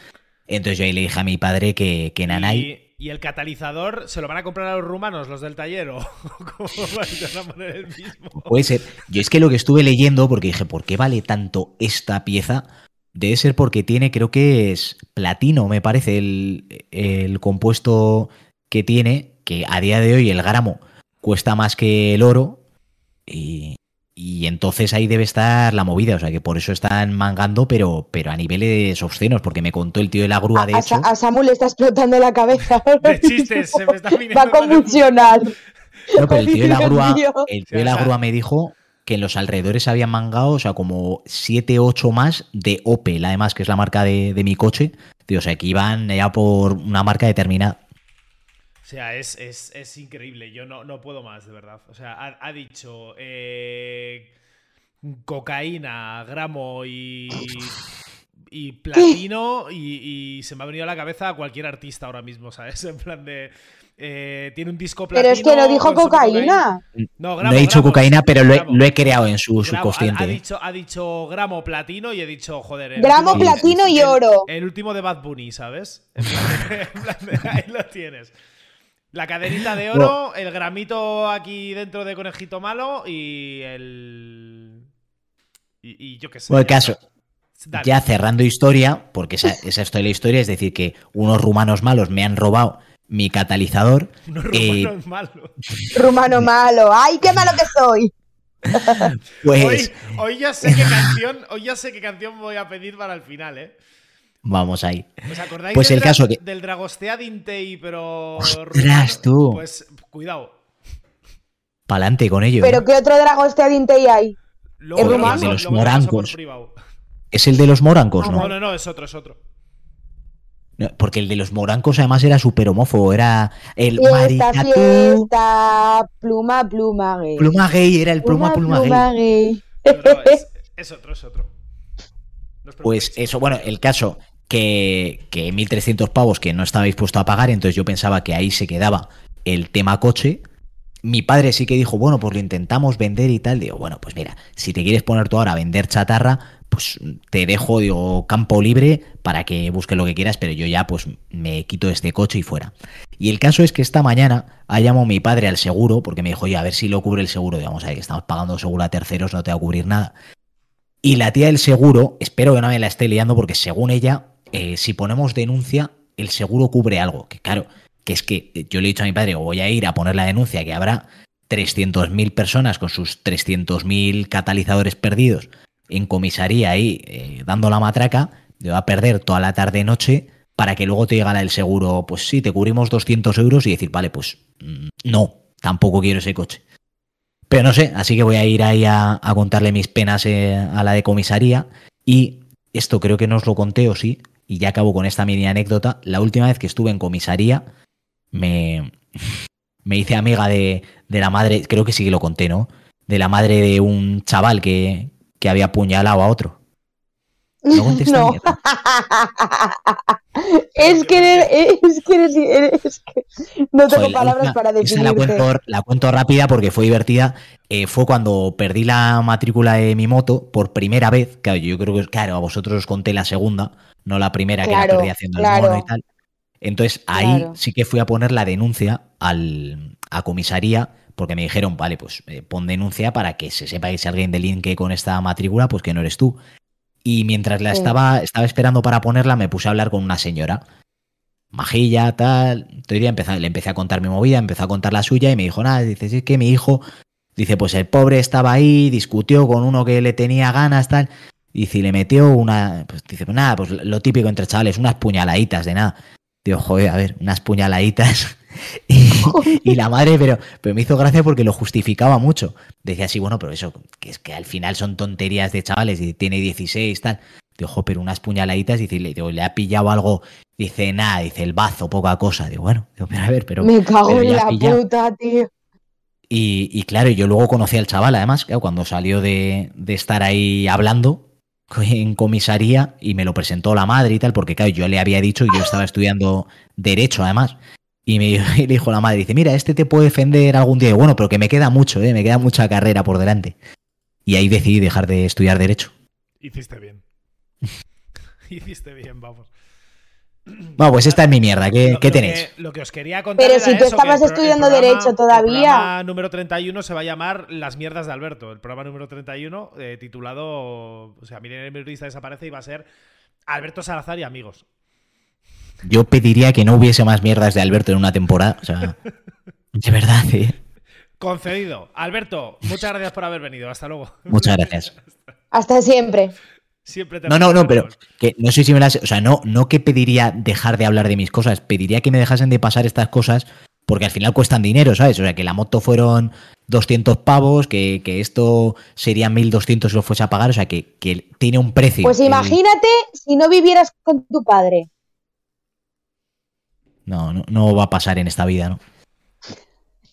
Entonces yo ahí le dije a mi padre que, que Nanay... Y, y el catalizador se lo van a comprar a los rumanos, los del taller, o cómo van a poner el mismo. Puede ser. Yo es que lo que estuve leyendo, porque dije, ¿por qué vale tanto esta pieza? Debe ser porque tiene, creo que es platino, me parece, el, el compuesto que tiene, que a día de hoy el gramo cuesta más que el oro. Y, y entonces ahí debe estar la movida. O sea que por eso están mangando, pero, pero a niveles obscenos, porque me contó el tío de la grúa, de a, hecho. A Samu le está explotando la cabeza. De chistes, se me está viniendo Va a convulsionar. No, pero el tío de la grúa, el tío de la grúa me dijo que en los alrededores habían mangado, o sea, como 7, 8 más de Opel, además, que es la marca de, de mi coche. Tío, o sea, que iban ya por una marca determinada. O sea, es, es- es increíble. Yo no, no puedo más, de verdad. O sea, ha, ha dicho eh, cocaína, gramo y, y platino y, y se me ha venido a la cabeza a cualquier artista ahora mismo, ¿sabes? En plan de... eh, tiene un disco platino. Pero es que no dijo cocaína. No, no he dicho gramo, cocaína, pero lo he, gramo. lo he creado en su Gramo. subconsciente. Ha, ha ¿eh? dicho, ha dicho gramo platino y he dicho, joder. el Gramo, último- platino y oro. El, último de Bad Bunny, ¿sabes? En plan de- en plan de- ahí lo tienes. La cadenita de oro, el gramito aquí dentro de conejito malo y el. Y, y yo qué sé. Bueno, el ya caso. Dale. ya cerrando historia, porque esa, esa es toda la historia, es decir, que unos rumanos malos me han robado mi catalizador. No, eh, rumano es malo. Rumano malo. ¡Ay, qué malo que soy! Pues. Hoy, hoy ya sé qué canción, hoy ya sé qué canción voy a pedir para el final, ¿eh? Vamos ahí. ¿Os acordáis Pues del, el caso que- del Dragostea Dintei, pero. Ostras, rumano? tú. Pues cuidado. Pa'lante con ello. ¿Pero ¿eh? qué otro Dragostea Dintei hay? Luego ¿Es te lo rumano? paso- De los morancos. Es el de los morancos, Ah, ¿no? No, no, no, es otro, es otro. Porque el de los morancos además era súper homófobo. Era el Fiesta, maricatú. fiesta, pluma, pluma gay. Pluma gay, era el pluma, pluma, gay. gay. No, no, es, es otro, es otro. No os Pues eso, bueno, el caso que, que 1.300 pavos que no estaba dispuesto a pagar, entonces yo pensaba que ahí se quedaba el tema coche. Mi padre sí que dijo, bueno, pues lo intentamos vender y tal. Digo, bueno, pues mira, si te quieres poner tú ahora a vender chatarra, pues te dejo, digo, campo libre para que busques lo que quieras, pero yo ya pues me quito este coche y fuera. Y el caso es que esta mañana ha llamado mi padre al seguro, porque me dijo, oye, a ver si lo cubre el seguro. Digamos, ahí estamos pagando seguro a terceros, no te va a cubrir nada. Y la tía del seguro, espero que no me la esté liando, porque según ella, eh, si ponemos denuncia, el seguro cubre algo. Que claro, que es que eh, yo le he dicho a mi padre, voy a ir a poner la denuncia, que habrá 300.000 personas con sus 300.000 catalizadores perdidos en comisaría ahí eh, dando la matraca, te va a perder toda la tarde-noche para que luego te la del seguro, pues sí, te cubrimos 200 euros y decir, vale, pues mm, no, tampoco quiero ese coche. Pero no sé, así que voy a ir ahí a, a contarle mis penas eh, a la de comisaría. Y esto creo que no os lo conté o sí, y ya acabo con esta mini anécdota. La última vez que estuve en comisaría, me, me hice amiga de, de la madre, creo que sí que lo conté, ¿no? De la madre de un chaval que, que había apuñalado a otro. No No. mierda. es que es que eres, que no tengo Joder, palabras para esa la cuento, la cuento rápida porque fue divertida. Eh, fue cuando perdí la matrícula de mi moto por primera vez. Claro, yo creo que, claro, a vosotros os conté la segunda, no la primera que la perdí haciendo claro. el mono y tal. Entonces ahí Claro. sí que fui a poner la denuncia al, a comisaría porque me dijeron, vale, pues eh, pon denuncia para que se sepa que si alguien delinque con esta matrícula, pues que no eres tú. Y mientras la Sí. estaba, estaba esperando para ponerla, me puse a hablar con una señora majilla, tal. Entonces ya empecé, le empecé a contar mi movida, empezó a contar la suya y me dijo, nada, dice, sí, es que mi hijo, dice, pues el pobre estaba ahí, discutió con uno que le tenía ganas, tal. Y le metió una, pues dice, pues nada, pues lo típico entre chavales, unas puñaladitas de nada. Digo, joder, a ver, unas puñaladitas. Y, y la madre, pero, pero me hizo gracia porque lo justificaba mucho. Decía así, bueno, pero eso, que es que al final son tonterías de chavales y tiene 16, tal. Digo, jo, pero unas puñaladitas, dice, le, digo, le ha pillado algo. Dice, nada, dice, el bazo, poca cosa. Digo, bueno, digo, pero a ver, pero. Me cago pero en la puta, tío. Y, y claro, yo luego conocí al chaval, además, claro, cuando salió de, de estar ahí hablando en comisaría y me lo presentó la madre y tal, porque claro, yo le había dicho que yo estaba estudiando Derecho, además. Y me y le dijo la madre, dice, mira, este te puede defender algún día. Y bueno, pero que me queda mucho, ¿eh? me queda mucha carrera por delante. Y ahí decidí dejar de estudiar Derecho. Hiciste bien. Hiciste bien, vamos. Bueno, pues esta es mi mierda, ¿qué, Lo- qué lo tenéis? que- lo que os quería contar. Pero era si tú eso, que estabas el estudiando programa- Derecho todavía. El programa número 31 se va a llamar Las mierdas de Alberto. El programa número 31, eh, titulado. O sea, Miren el periodista desaparece y va a ser Alberto Salazar y amigos. Yo pediría que no hubiese más mierdas de Alberto en una temporada. O sea, de verdad, ¿eh? Concedido. Alberto, muchas gracias por haber venido. Hasta luego. Muchas gracias. Hasta siempre. Siempre te No, no, no, pero que no sé si me las. O sea, no, no que pediría dejar de hablar de mis cosas, pediría que me dejasen de pasar estas cosas porque al final cuestan dinero, ¿sabes? O sea, que la moto fueron 200 pavos, que, que esto serían 1200 si lo fuese a pagar, o sea, que, que tiene un precio. Pues El- imagínate si no vivieras con tu padre. No, no, no va a pasar en esta vida, ¿no?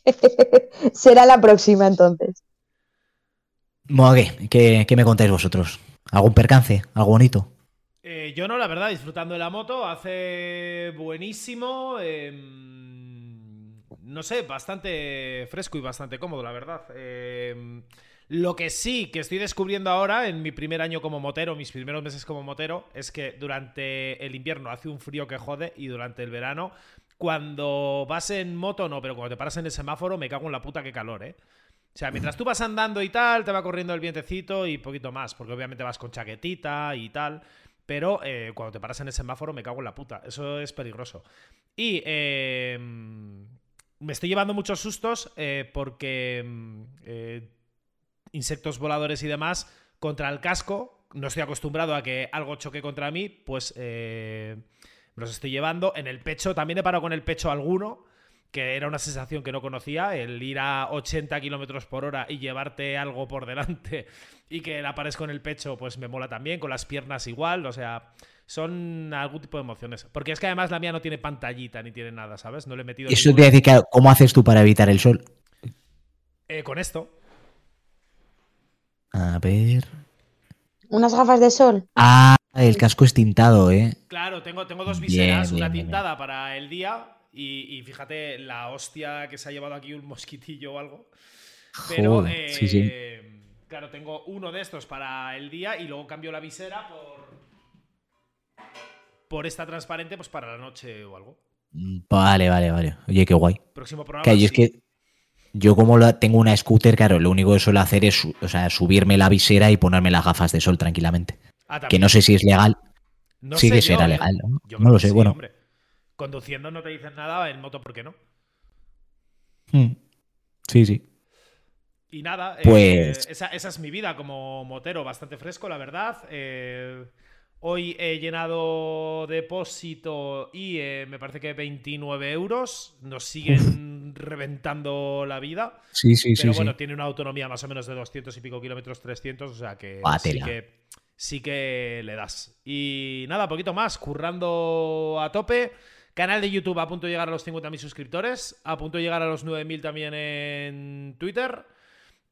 Será la próxima entonces. Bueno, ¿qué? ¿Qué, qué me contáis vosotros? ¿Algún percance? ¿Algo bonito? Eh, yo no, la verdad, disfrutando de la moto, hace buenísimo. em, no sé, bastante fresco y bastante cómodo, la verdad. Em, lo que sí que estoy descubriendo ahora, en mi primer año como motero, mis primeros meses como motero, es que durante el invierno hace un frío que jode y durante el verano, cuando vas en moto, no, pero cuando te paras en el semáforo, me cago en la puta que calor, ¿eh? O sea, mientras tú vas andando y tal, te va corriendo el vientecito y poquito más, porque obviamente vas con chaquetita y tal. Pero eh, cuando te paras en el semáforo me cago en la puta. Eso es peligroso. Y eh, me estoy llevando muchos sustos eh, porque mm, eh, insectos voladores y demás contra el casco no estoy acostumbrado a que algo choque contra mí, pues eh, me los estoy llevando. En el pecho, también he parado con el pecho alguno, que era una sensación que no conocía, el ir a 80 kilómetros por hora y llevarte algo por delante y que la pares con el pecho, pues me mola también, con las piernas igual, o sea, son algún tipo de emociones. Porque es que además la mía no tiene pantallita ni tiene nada, ¿sabes? No le he metido. Eso te ningún- decir, claro, ¿cómo haces tú para evitar el sol? Eh, con esto. A ver. Unas gafas de sol. Ah, el casco es tintado, ¿eh? Claro, tengo, tengo dos viseras, bien, una bien, tintada para el día y, y fíjate la hostia que se ha llevado aquí un mosquitillo o algo. Pero, Joder, sí, sí. eh, claro, tengo uno de estos para el día y luego cambio la visera por, por esta transparente pues para la noche o algo. Vale, vale, vale. Oye, qué guay. Próximo programa. Yo es sí. que yo como la- tengo una scooter, claro, lo único que suelo hacer es o sea, subirme la visera y ponerme las gafas de sol tranquilamente. Ah, Que no sé si es legal. No sí sé que yo, será ¿eh? legal, ¿no? Yo No creo lo sé, sí, bueno. hombre. Conduciendo no te dicen nada, en moto, ¿por qué no? Mm. Sí, sí. Y nada, eh, Pues- esa, esa es mi vida como motero, bastante fresco, la verdad. Eh, hoy he llenado depósito y eh, me parece que 29 euros. Nos siguen reventando la vida. Sí, sí, pero sí. bueno, sí. tiene una autonomía más o menos de 200 y pico kilómetros, 300, o sea que sí que sí que le das. Y nada, poquito más, currando a tope. Canal de YouTube a punto de llegar a los 50.000 suscriptores, a punto de llegar a los 9.000 también en Twitter.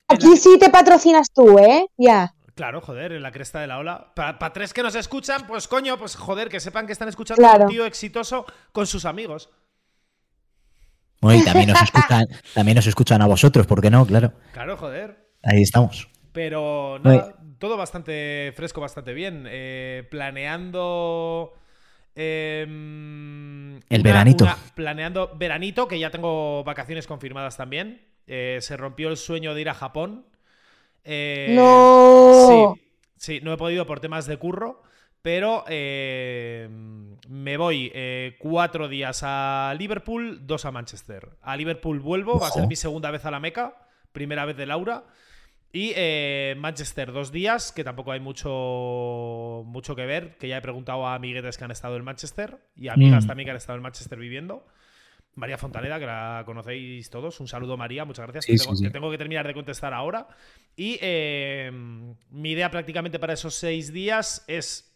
En Aquí la- sí te patrocinas tú, ¿eh? Ya. Claro, joder, en la cresta de la ola. Para tres que nos escuchan, pues coño, pues joder, que sepan que están escuchando a un tío exitoso con sus amigos. Bueno, y también nos escuchan, también nos escuchan a vosotros, ¿por qué no? Claro. Claro, joder. Ahí estamos. Pero nada, todo bastante fresco, bastante bien. Eh, planeando. em, El veranito. planeando veranito, que ya tengo vacaciones confirmadas también. Eh, se rompió el sueño de ir a Japón. Eh, No. Sí, sí, no he podido por temas de curro. Pero eh, me voy eh, cuatro días a Liverpool, dos a Manchester. A Liverpool vuelvo, va a ser mi segunda vez a la Meca, primera vez de Laura. Y eh, Manchester dos días, que tampoco hay mucho, mucho que ver, que ya he preguntado a amiguetes que han estado en Manchester y amigas Mm. también que han estado en Manchester viviendo. María Fontaneda, que la conocéis todos. Un saludo, María, muchas gracias. Sí, que, tengo, sí. que tengo que terminar de contestar ahora. Y eh, mi idea prácticamente para esos seis días es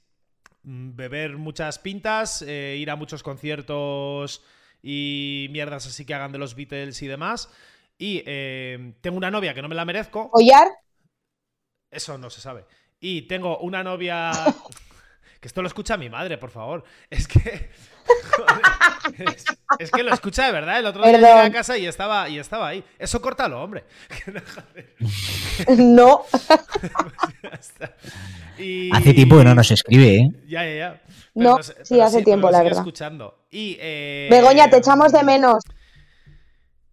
beber muchas pintas, eh, ir a muchos conciertos y mierdas así que hagan de los Beatles y demás. Y eh, tengo una novia que no me la merezco. ¿Collar? Eso no se sabe. Y tengo una novia. Que esto lo escucha mi madre, por favor. Es que. Joder, es, es que lo escucha de verdad. El otro día Perdón. llegué a casa y estaba, y estaba ahí. Eso córtalo, hombre. No. Y- Hace tiempo que no nos escribe, ¿eh? Ya, ya, ya. No, nos- sí, hace tiempo, la verdad. escuchando. Y, eh, Begoña, te echamos de menos.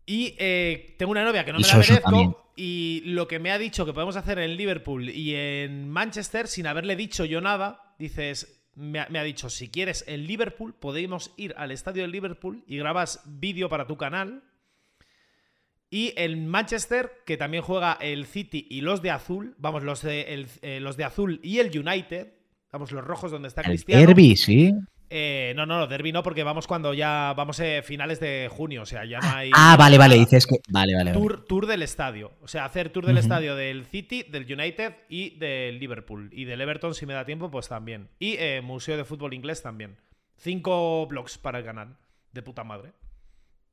Y eh, tengo una novia que no me la merezco. también. Y lo que me ha dicho que podemos hacer en Liverpool y en Manchester, sin haberle dicho yo nada, dices, me ha, me ha dicho, si quieres en Liverpool, podemos ir al estadio de Liverpool y grabas vídeo para tu canal. Y en Manchester, que también juega el City y los de azul, vamos, los de, el- eh, los de azul y el United, vamos, los rojos donde está El Cristiano. derby, sí. Eh, no, no, derby no, porque vamos cuando ya vamos eh, finales de junio, o sea, ya no hay. Ah, vale, vale, dices que. Vale, vale. vale. Tour, tour del estadio. O sea, hacer tour del estadio del City, del United y del Liverpool. Y del Everton, si me da tiempo, pues también. Y eh, Museo de Fútbol Inglés también. Cinco blogs para el canal. De puta madre.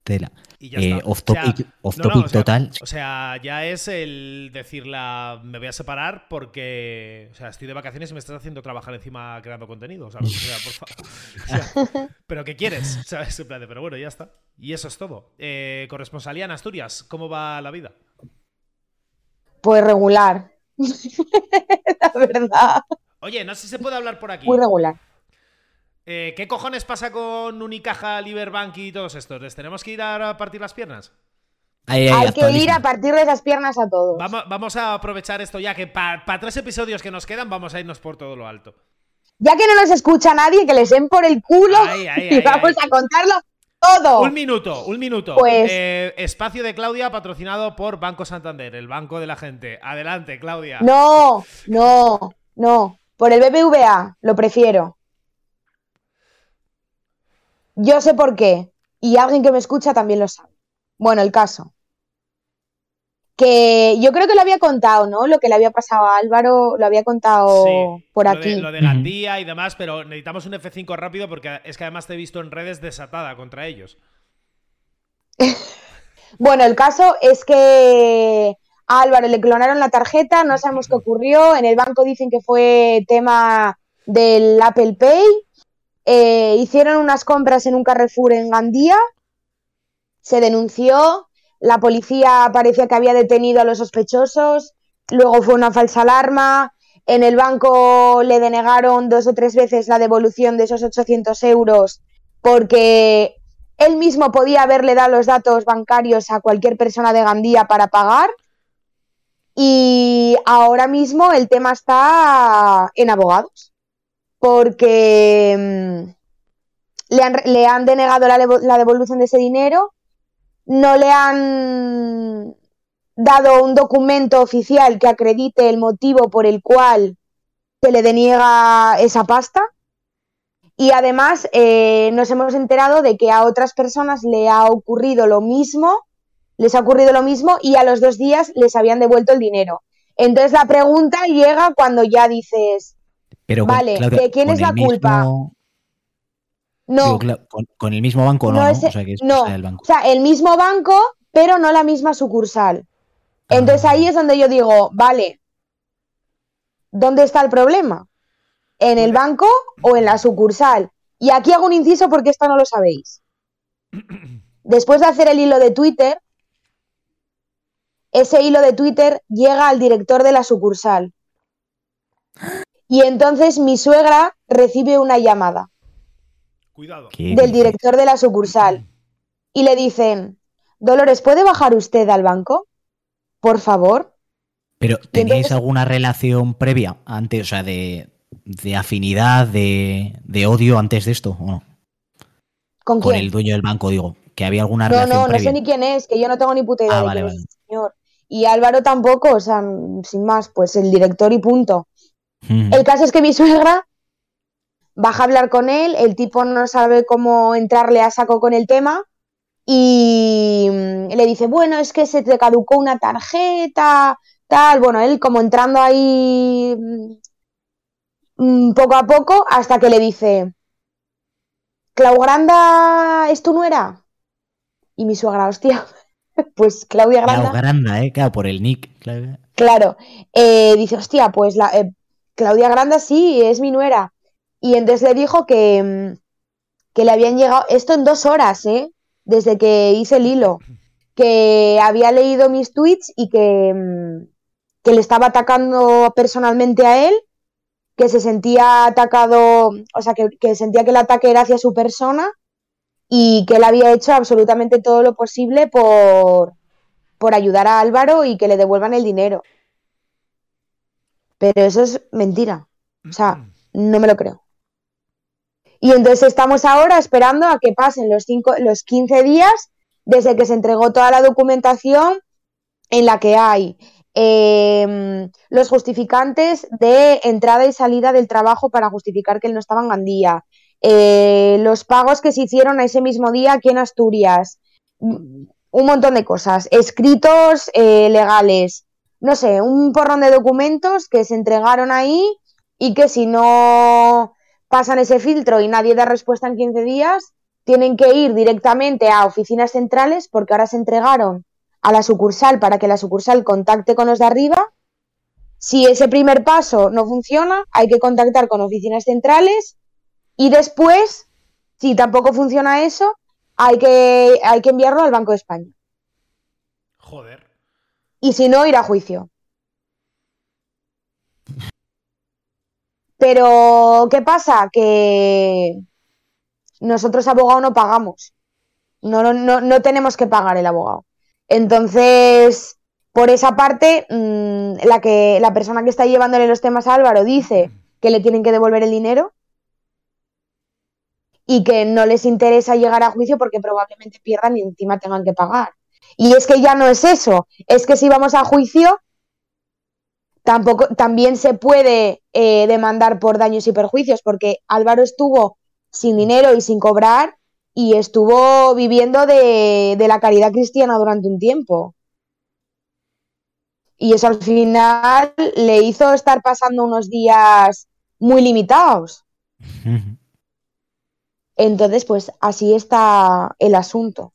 Tela. Y ya Eh, está. off O sea, topic, off no, no, topic o sea, total. O sea, ya es el decirla, me voy a separar porque, o sea, estoy de vacaciones y me estás haciendo trabajar encima creando contenido, ¿sabes? O sea, por favor. O sea, ¿Pero qué quieres? ¿Sabes? En plan de, pero bueno, ya está. Y eso es todo. Eh, corresponsalía en Asturias, ¿cómo va la vida? Pues regular. La verdad. Oye, no sé si se puede hablar por aquí. Muy regular. Eh, ¿Qué cojones pasa con Unicaja, Liberbank y todos estos? ¿Les tenemos que ir a partir las piernas? Ahí, ahí, Hay que ir a partir de esas piernas a todos. Vamos, vamos a aprovechar esto ya que para tres episodios que nos quedan vamos a irnos por todo lo alto. Ya que no nos escucha nadie, que les den por el culo Ahí, ahí, y ahí, vamos ahí. a contarlo todo. Un minuto, un minuto. Pues- Eh, espacio de Claudia patrocinado por Banco Santander, el banco de la gente. Adelante, Claudia. No, no, no. Por el BBVA, lo prefiero. Yo sé por qué. Y alguien que me escucha también lo sabe. Bueno, el caso. Que yo creo que lo había contado, ¿no? Lo que le había pasado a Álvaro, lo había contado Sí, por lo aquí. De, lo de Gandía y demás, pero necesitamos un F5 rápido porque es que además te he visto en redes desatada contra ellos. Bueno, el caso es que a Álvaro le clonaron la tarjeta, no sabemos qué ocurrió. En el banco dicen que fue tema del Apple Pay. Eh, hicieron unas compras en un Carrefour en Gandía. Se denunció. La policía parecía que había detenido a los sospechosos. Luego fue una falsa alarma. En el banco le denegaron dos o tres veces la devolución de esos 800 euros porque él mismo podía haberle dado los datos bancarios a cualquier persona de Gandía para pagar. Y ahora mismo el tema está en abogados. Porque mm, le, han, le han denegado la, devolución de ese dinero. No le han dado un documento oficial que acredite el motivo por el cual se le deniega esa pasta. Y además eh, nos hemos enterado de que a otras personas le ha ocurrido lo mismo, les ha ocurrido lo mismo y a los dos días les habían devuelto el dinero. Entonces la pregunta llega cuando ya dices, Pero con- Vale, ¿de quién es la mismo- culpa? no, digo, con, con el mismo banco no, no O sea, que es no, cosa del banco. o sea, el mismo banco, pero no la misma sucursal. Entonces Ah. ahí es donde yo digo, vale, ¿dónde está el problema? ¿En el banco o en la sucursal? Y aquí hago un inciso porque esto no lo sabéis. Después de hacer el hilo de Twitter, ese hilo de Twitter llega al director de la sucursal. Y entonces mi suegra recibe una llamada Cuidado. ¿Qué del director de la sucursal y le dicen, Dolores, ¿puede bajar usted al banco? Por favor. Pero ¿tenéis entonces- alguna relación previa antes, o sea, de, de afinidad, de, de odio antes de esto? ¿o no? ¿Con Con quién? el dueño del banco, digo. Que había alguna No, relación no, no previa. sé ni quién es, que yo no tengo ni puta idea Ah, de vale, quién vale. es el señor. Y Álvaro tampoco, o sea, sin más, pues el director y punto. Mm. El caso es que mi suegra baja a hablar con él, el tipo no sabe cómo entrarle a saco con el tema y mm, le dice, bueno, es que se te caducó una tarjeta, tal, bueno, él como entrando ahí mm, mm, poco a poco hasta que le dice, Clau Granda es tu nuera. Y mi suegra, hostia, pues Claudia Granda. Granda, ¿eh? Claro, por el nick. claro. Claro, eh, dice, hostia, pues la, eh, Claudia Granda sí, es mi nuera. Y entonces le dijo que, mm, que le habían llegado, esto en dos horas, ¿eh? Desde que hice el hilo, que había leído mis tweets y que, mm, que le estaba atacando personalmente a él, que se sentía atacado, o sea, que, que sentía que el ataque era hacia su persona y que él había hecho absolutamente todo lo posible por, por ayudar a Álvaro y que le devuelvan el dinero. Pero eso es mentira. O sea, no me lo creo. Y entonces estamos ahora esperando a que pasen los, cinco, los 15 días desde que se entregó toda la documentación en la que hay eh, los justificantes de entrada y salida del trabajo para justificar que él no estaba en Gandía, eh, los pagos que se hicieron a ese mismo día aquí en Asturias, mm, un montón de cosas, escritos eh, legales, no sé, un porrón de documentos que se entregaron ahí y que si no pasan ese filtro y nadie da respuesta en 15 días, tienen que ir directamente a oficinas centrales porque ahora se entregaron a la sucursal para que la sucursal contacte con los de arriba. Si ese primer paso no funciona, hay que contactar con oficinas centrales y después, si tampoco funciona eso, hay que, hay que enviarlo al Banco de España. Joder. Y si no, ir a juicio. Pero, ¿qué pasa? Que nosotros abogado no pagamos. No, no, no, no tenemos que pagar el abogado. Entonces, por esa parte, mmm, la, que, la persona que está llevándole los temas a Álvaro dice que le tienen que devolver el dinero y que no les interesa llegar a juicio porque probablemente pierdan y encima tengan que pagar. Y es que ya no es eso, es que si vamos a juicio, tampoco, también se puede eh, demandar por daños y perjuicios, porque Álvaro estuvo sin dinero y sin cobrar y estuvo viviendo de, de la caridad cristiana durante un tiempo. Y eso al final le hizo estar pasando unos días muy limitados. Entonces, pues así está el asunto.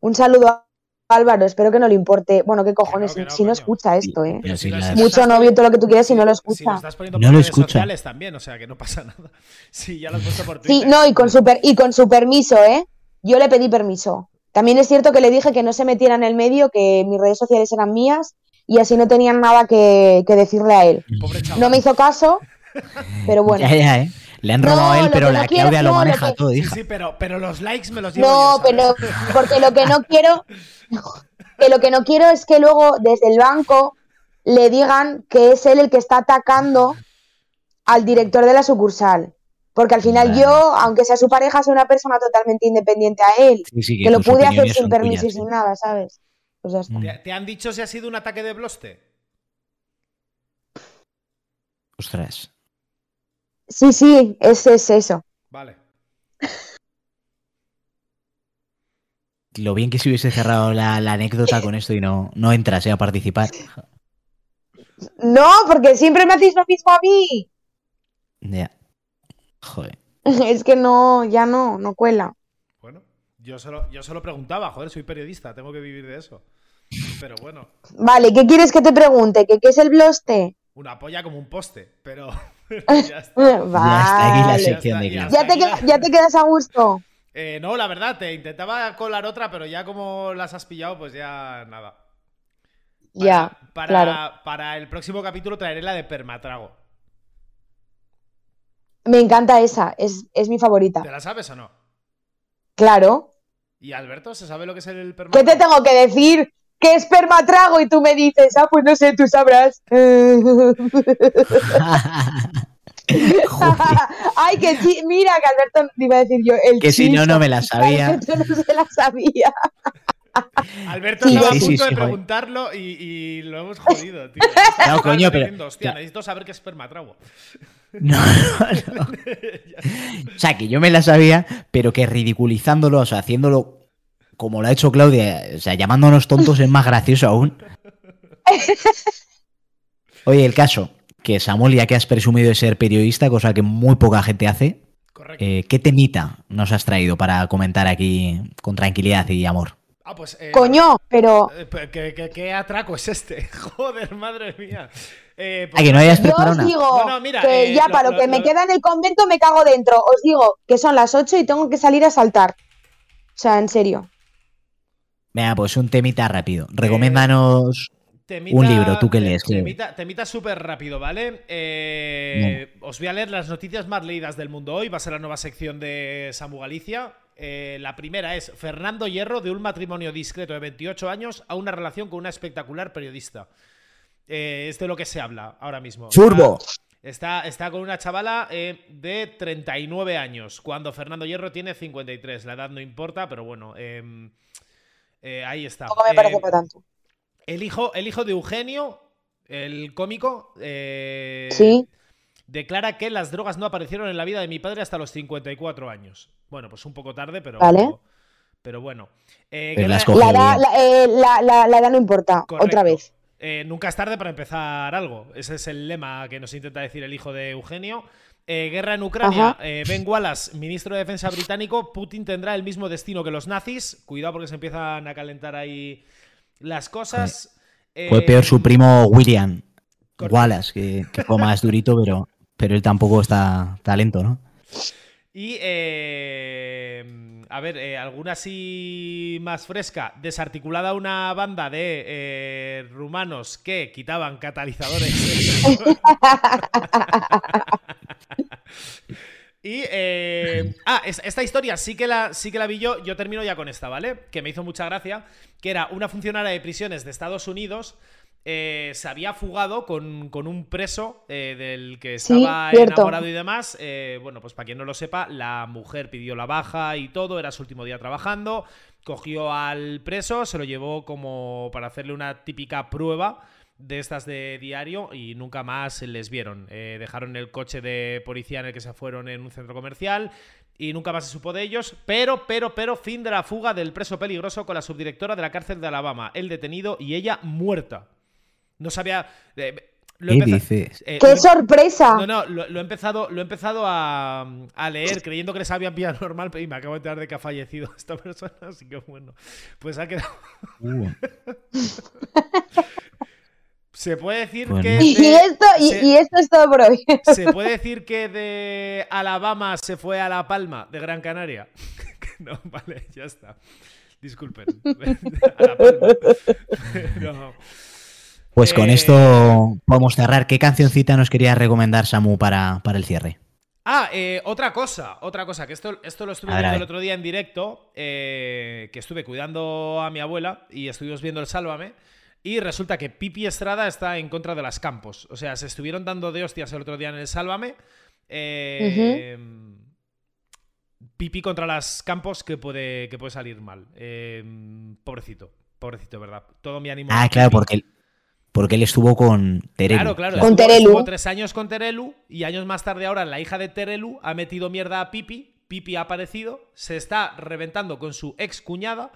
Un saludo a Álvaro, espero que no le importe. Bueno, qué cojones, Que no, que no, si no coño. escucha esto, ¿eh? Pero si Mucho estás novio, todo lo que tú quieras, si no lo Si lo escucha. estás poniendo No lo redes escucha. sociales también, o sea que no pasa nada. Sí, ya lo has puesto por Sí, Twitter. no, y con su, per- y con su permiso, ¿eh? Yo le pedí permiso. También es cierto que le dije que no se metiera en el medio, que mis redes sociales eran mías y así no tenían nada que, que decirle a él. Pobre. No me hizo caso, pero bueno. Ya, ya, ¿eh? Le han No, robado a él, pero la no quiero- Claudia lo no, lo maneja que- todo, Sí, hija. sí, pero, pero los likes me los llevo No, yo, pero porque lo que no quiero, que lo que no quiero es que luego desde el banco le digan que es él el que está atacando al director de la sucursal. Porque al final yo, aunque sea su pareja, soy una persona totalmente independiente a él. Sí, sí, Que lo pude hacer sin permiso y sin sí. nada, ¿sabes? Pues ya está. Mm. ¿Te, te han dicho si ha sido un ataque de bloste? Ostras. Sí, sí, es, es eso. Vale. Lo bien que se hubiese cerrado la, la anécdota con esto y no, no entras eh, a participar. No, porque siempre me hacéis lo mismo a mí. Ya. Joder. Es que no, ya no, no cuela. Bueno, yo solo, yo solo preguntaba, joder, soy periodista, tengo que vivir de eso. Pero bueno, Vale, ¿qué quieres que te pregunte? ¿Que qué es el bloste? una polla como un poste, pero ya está. Vale. está aquí la Ya sección está, de ya. ¿Ya te, queda- ya te quedas a gusto. Eh, no, la verdad, te intentaba colar otra, pero ya como las has pillado, pues ya nada. Para- Ya, para, claro. para el próximo capítulo traeré la de Permatrago. Me encanta esa, es, es mi favorita. ¿Te la sabes o no? Claro. ¿Y Alberto se sabe lo que es el ¿Qué Permatrago? te tengo que decir? Que es permatrago y tú me dices, ah, pues no sé, tú sabrás. Ay, que mira, que Alberto iba a decir yo. El Que si no, no me la sabía. Alberto no se la sabía. Alberto Sí, estaba sí, a punto sí, de joder. preguntarlo y, y lo hemos jodido, tío. No, coño, pero- Diciendo, Hostia, ya. necesito saber qué es Permatrago. No, no, no. O sea, que yo me la sabía, pero que ridiculizándolo, o sea, haciéndolo como lo ha hecho Claudia, o sea, llamándonos tontos es más gracioso aún. Oye, el caso, que Samuel, ya que has presumido de ser periodista, cosa que muy poca gente hace, Correcto. eh, ¿qué temita nos has traído para comentar aquí con tranquilidad y amor? Ah, pues. eh, Coño, pero eh, pe- ¿qué, qué, qué atraco es este? Joder, madre mía. Eh, Ah, que no hayas yo preparado os nada. digo No, no, mira, que eh, ya lo- para lo, lo- que me lo- queda en el convento me cago dentro. Os digo que son las 8 y tengo que salir a saltar. O sea, en serio. Venga, pues un temita rápido. Recomiéndanos. Temita- Un libro, ¿tú qué lees? Temita, temita súper rápido, ¿vale? Eh, Os voy a leer las noticias más leídas del mundo hoy. Va a ser la nueva sección de Samu Galicia. Eh, la primera es Fernando Hierro, de un matrimonio discreto de 28 años a una relación con una espectacular periodista. Eh, es de lo que se habla ahora mismo. ¡Churbo! Está, está con una chavala eh, de 39 años, cuando Fernando Hierro tiene 53. La edad no importa, pero bueno, em, eh, ahí está. Tampoco me Eh, parece para tanto. el hijo, el hijo de Eugenio, el cómico, eh, Sí. declara que las drogas no aparecieron en la vida de mi padre hasta los 54 años. Bueno, pues un poco tarde, pero, Vale. pero bueno. Eh, Pero Guerra- las coge La edad, la, eh, la- la- la edad no importa. Correcto. Otra vez. Eh, nunca es tarde para empezar algo. Ese es el lema que nos intenta decir el hijo de Eugenio. Eh, guerra en Ucrania. Eh, ben Wallace, ministro de Defensa británico. Putin tendrá el mismo destino que los nazis. Cuidado porque se empiezan a calentar ahí las cosas. Fue peor su primo William correcto. Wallace, que, que fue más durito, pero, pero él tampoco está talento, ¿no? Y, eh, a ver, eh, alguna así más fresca. Desarticulada una banda de eh, rumanos que quitaban catalizadores. y, eh, ah, es- esta historia sí que, la, sí que la vi yo. Yo termino ya con esta, ¿vale? Que me hizo mucha gracia. Que era una funcionaria de prisiones de Estados Unidos eh, se había fugado con, con un preso eh, del que estaba enamorado y demás. Bueno, pues para quien no lo sepa, la mujer pidió la baja y todo, era su último día trabajando, cogió al preso, se lo llevó como para hacerle una típica prueba de estas de diario y nunca más les vieron. Eh, dejaron el coche de policía en el que se fueron en un centro comercial y nunca más se supo de ellos. Pero, pero, pero, fin de la fuga del preso peligroso con la subdirectora de la cárcel de Alabama, el detenido y ella muerta. No sabía. eh, lo ¿Qué empeza- dices? eh, ¡Qué lo- sorpresa! no, no, lo, lo he empezado, lo he empezado a, a leer creyendo que les habían pillado normal y me acabo de enterar de que ha fallecido esta persona, así que bueno, pues ha quedado... Uh, Se puede decir Pues que... Y, de- esto, y, se- y esto es todo por hoy. ¿Se puede decir que de Alabama se fue a La Palma, de Gran Canaria? no, vale, ya está. Disculpen. a La Palma. No. Pues con Eh, esto podemos cerrar. ¿Qué cancioncita nos quería recomendar Samu para, para el cierre? Ah, eh, otra cosa, otra cosa, que esto, esto lo estuve viendo el otro día en directo, eh, que estuve cuidando a mi abuela y estuvimos viendo el Sálvame. Y resulta que Pipi Estrada está en contra de las campos. O sea, se estuvieron dando de hostias el otro día en el Sálvame. Eh, Pipi contra las campos que puede, que puede salir mal. Eh, pobrecito, pobrecito, ¿verdad? Todo mi ánimo. Ah, claro, porque él, porque él estuvo con Terelu. Claro, claro. Con estuvo- Terelu. estuvo tres años con Terelu y años más tarde ahora la hija de Terelu ha metido mierda a Pipi. Pipi ha aparecido, se está reventando con su ex cuñada,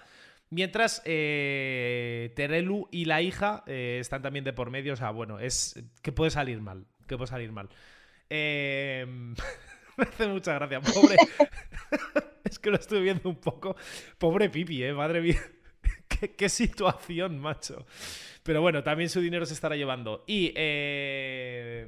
mientras eh, Terelu y la hija eh, están también de por medio. O sea, bueno, es que puede salir mal, que puede salir mal. Eh, me hace mucha gracia, pobre. es que lo estoy viendo un poco. Pobre Pipi, eh, madre mía. qué, qué situación, macho. Pero bueno, también su dinero se estará llevando. Y eh,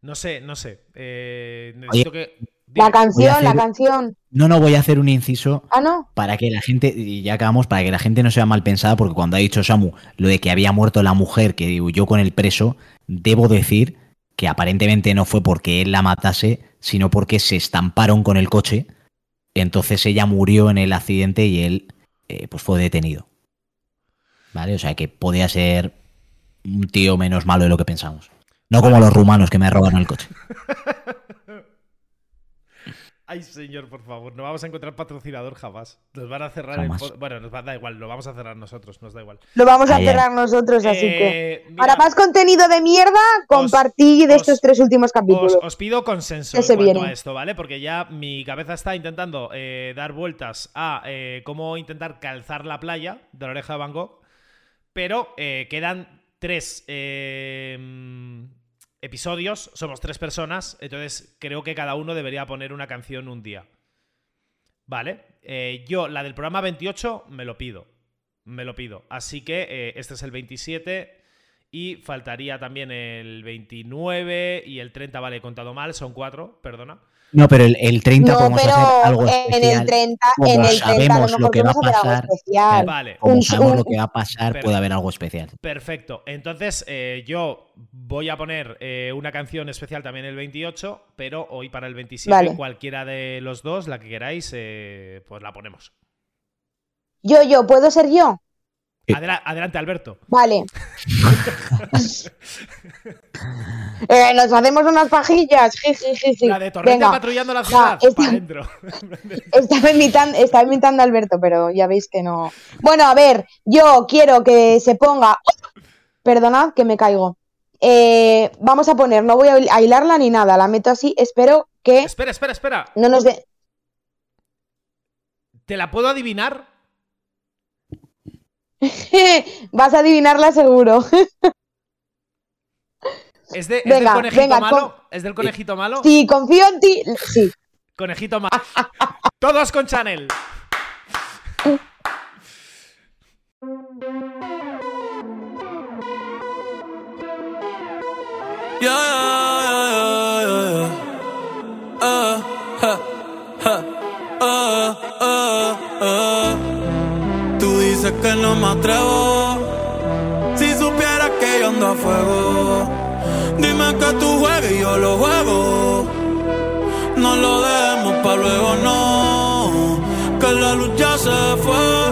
no sé, no sé. eh, necesito que. La canción, hacer- la canción. No, no, voy a hacer un inciso Ah, no. para que la gente, y ya acabamos, para que la gente no sea mal pensada, porque cuando ha dicho Samu lo de que había muerto la mujer que huyó con el preso, debo decir que aparentemente no fue porque él la matase, sino porque se estamparon con el coche. Entonces ella murió en el accidente y él eh, pues fue detenido. ¿Vale? O sea que podía ser un tío menos malo de lo que pensamos. No como los rumanos que me robaron el coche. Ay, señor, por favor, no vamos a encontrar patrocinador jamás. Nos van a cerrar Jamás. el pod- Bueno, nos va, da igual, lo vamos a cerrar nosotros, nos da igual. Lo vamos a cerrar nosotros, así que. Eh, mira, Para más contenido de mierda, compartid de os- estos tres últimos Os, capítulos. os pido consenso Que en cuanto viene. a esto, ¿vale? Porque ya mi cabeza está intentando eh, dar vueltas a eh, cómo intentar calzar la playa de la oreja de Van Gogh. Pero eh, quedan tres eh, episodios, somos tres personas, entonces creo que cada uno debería poner una canción un día. ¿Vale? Eh, yo, la del programa 28, me lo pido. Me lo pido. Así que eh, este es el 27 y faltaría también el 29 y el 30, vale, he contado mal, son cuatro, perdona. No, pero el, el 30 No, podemos pero hacer algo en especial. el 30, Como en el 30 a lo sabemos lo que va a pasar, especial. Vale, Como un- sabemos un- lo que va a pasar, Perfecto. puede haber algo especial. perfecto. Entonces, eh, yo voy a poner eh, una canción especial también el 28, pero hoy para el 27, Vale. cualquiera de los dos, la que queráis, eh, pues la ponemos. Yo, yo, ¿puedo ser yo? Adela- adelante, Alberto. Vale. Eh, nos hacemos unas pajillas. La de Torrente Venga. patrullando la ciudad, para adentro. Estaba imitando, estaba imitando a Alberto, pero ya veis que no. Bueno, a ver, yo quiero que se ponga. Perdonad que me caigo. Eh, vamos a poner, no voy a a hilarla ni nada, la meto así. Espero que espera, espera, espera. no nos dé. ¿Te la puedo adivinar? Vas a adivinarla seguro. ¿Es, de, es Venga, del conejito venga, malo? ¿Es del conejito malo? Si confío en ti, sí. Conejito malo. Todos con Chanel. Yeah, dices que no me atrevo. Si supieras que yo ando a fuego, dime que tú juegues y yo lo juego. No lo dejemos pa' luego, no. Que la luz ya se fue.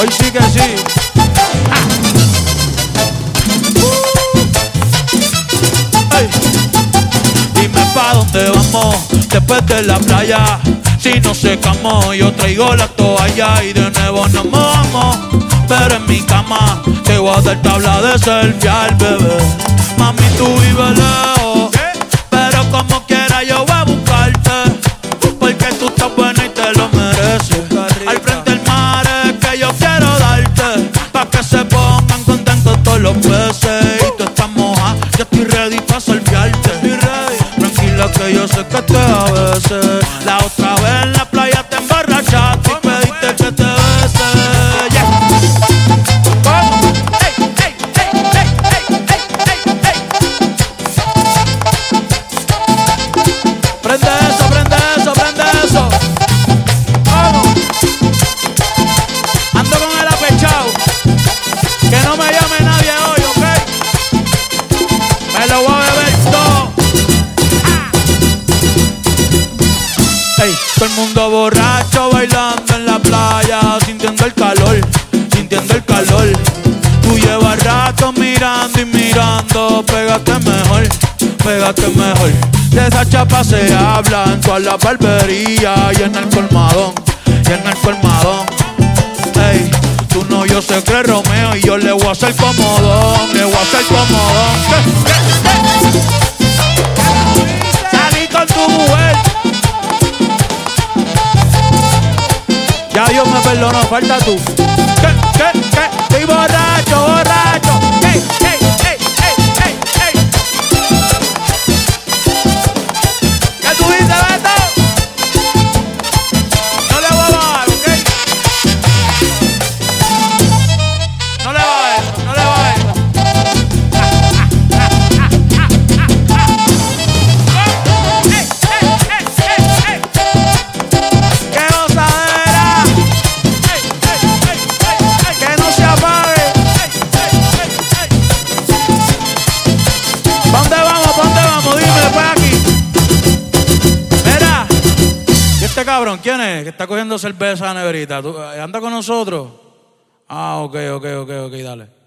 Hoy sí que sí. Dime pa' dónde vamos después de la playa. Si no secamos, yo traigo la toalla y de nuevo nos mojamos. Pero en mi cama te voy a dar tabla de selfie al bebé. Mami, tú vives lejos, pero como quiera yo voy se pongan contentos todos los peces. Y tú estás moja, yo estoy ready pa' salviarte. Tranquila que yo sé que te a veces. La otra vez todo el mundo borracho bailando en la playa, sintiendo el calor, sintiendo el calor. Tú llevas rato mirando y mirando, pégate mejor, pégate mejor. De esa chapa se habla en toda la barbería y en el colmadón, y en el colmadón. Ey, tú no, yo sé que es Romeo y yo le voy a hacer comodón, le voy a hacer comodón. Me perdonó, falta tú. ¿Qué? ¿Qué? ¿Qué? Estoy borracho. Quién es? Que está cogiendo cerveza a neverita. ¿Tú- eh, ¿Anda con nosotros? Ah, ok, ok, ok, ok, dale.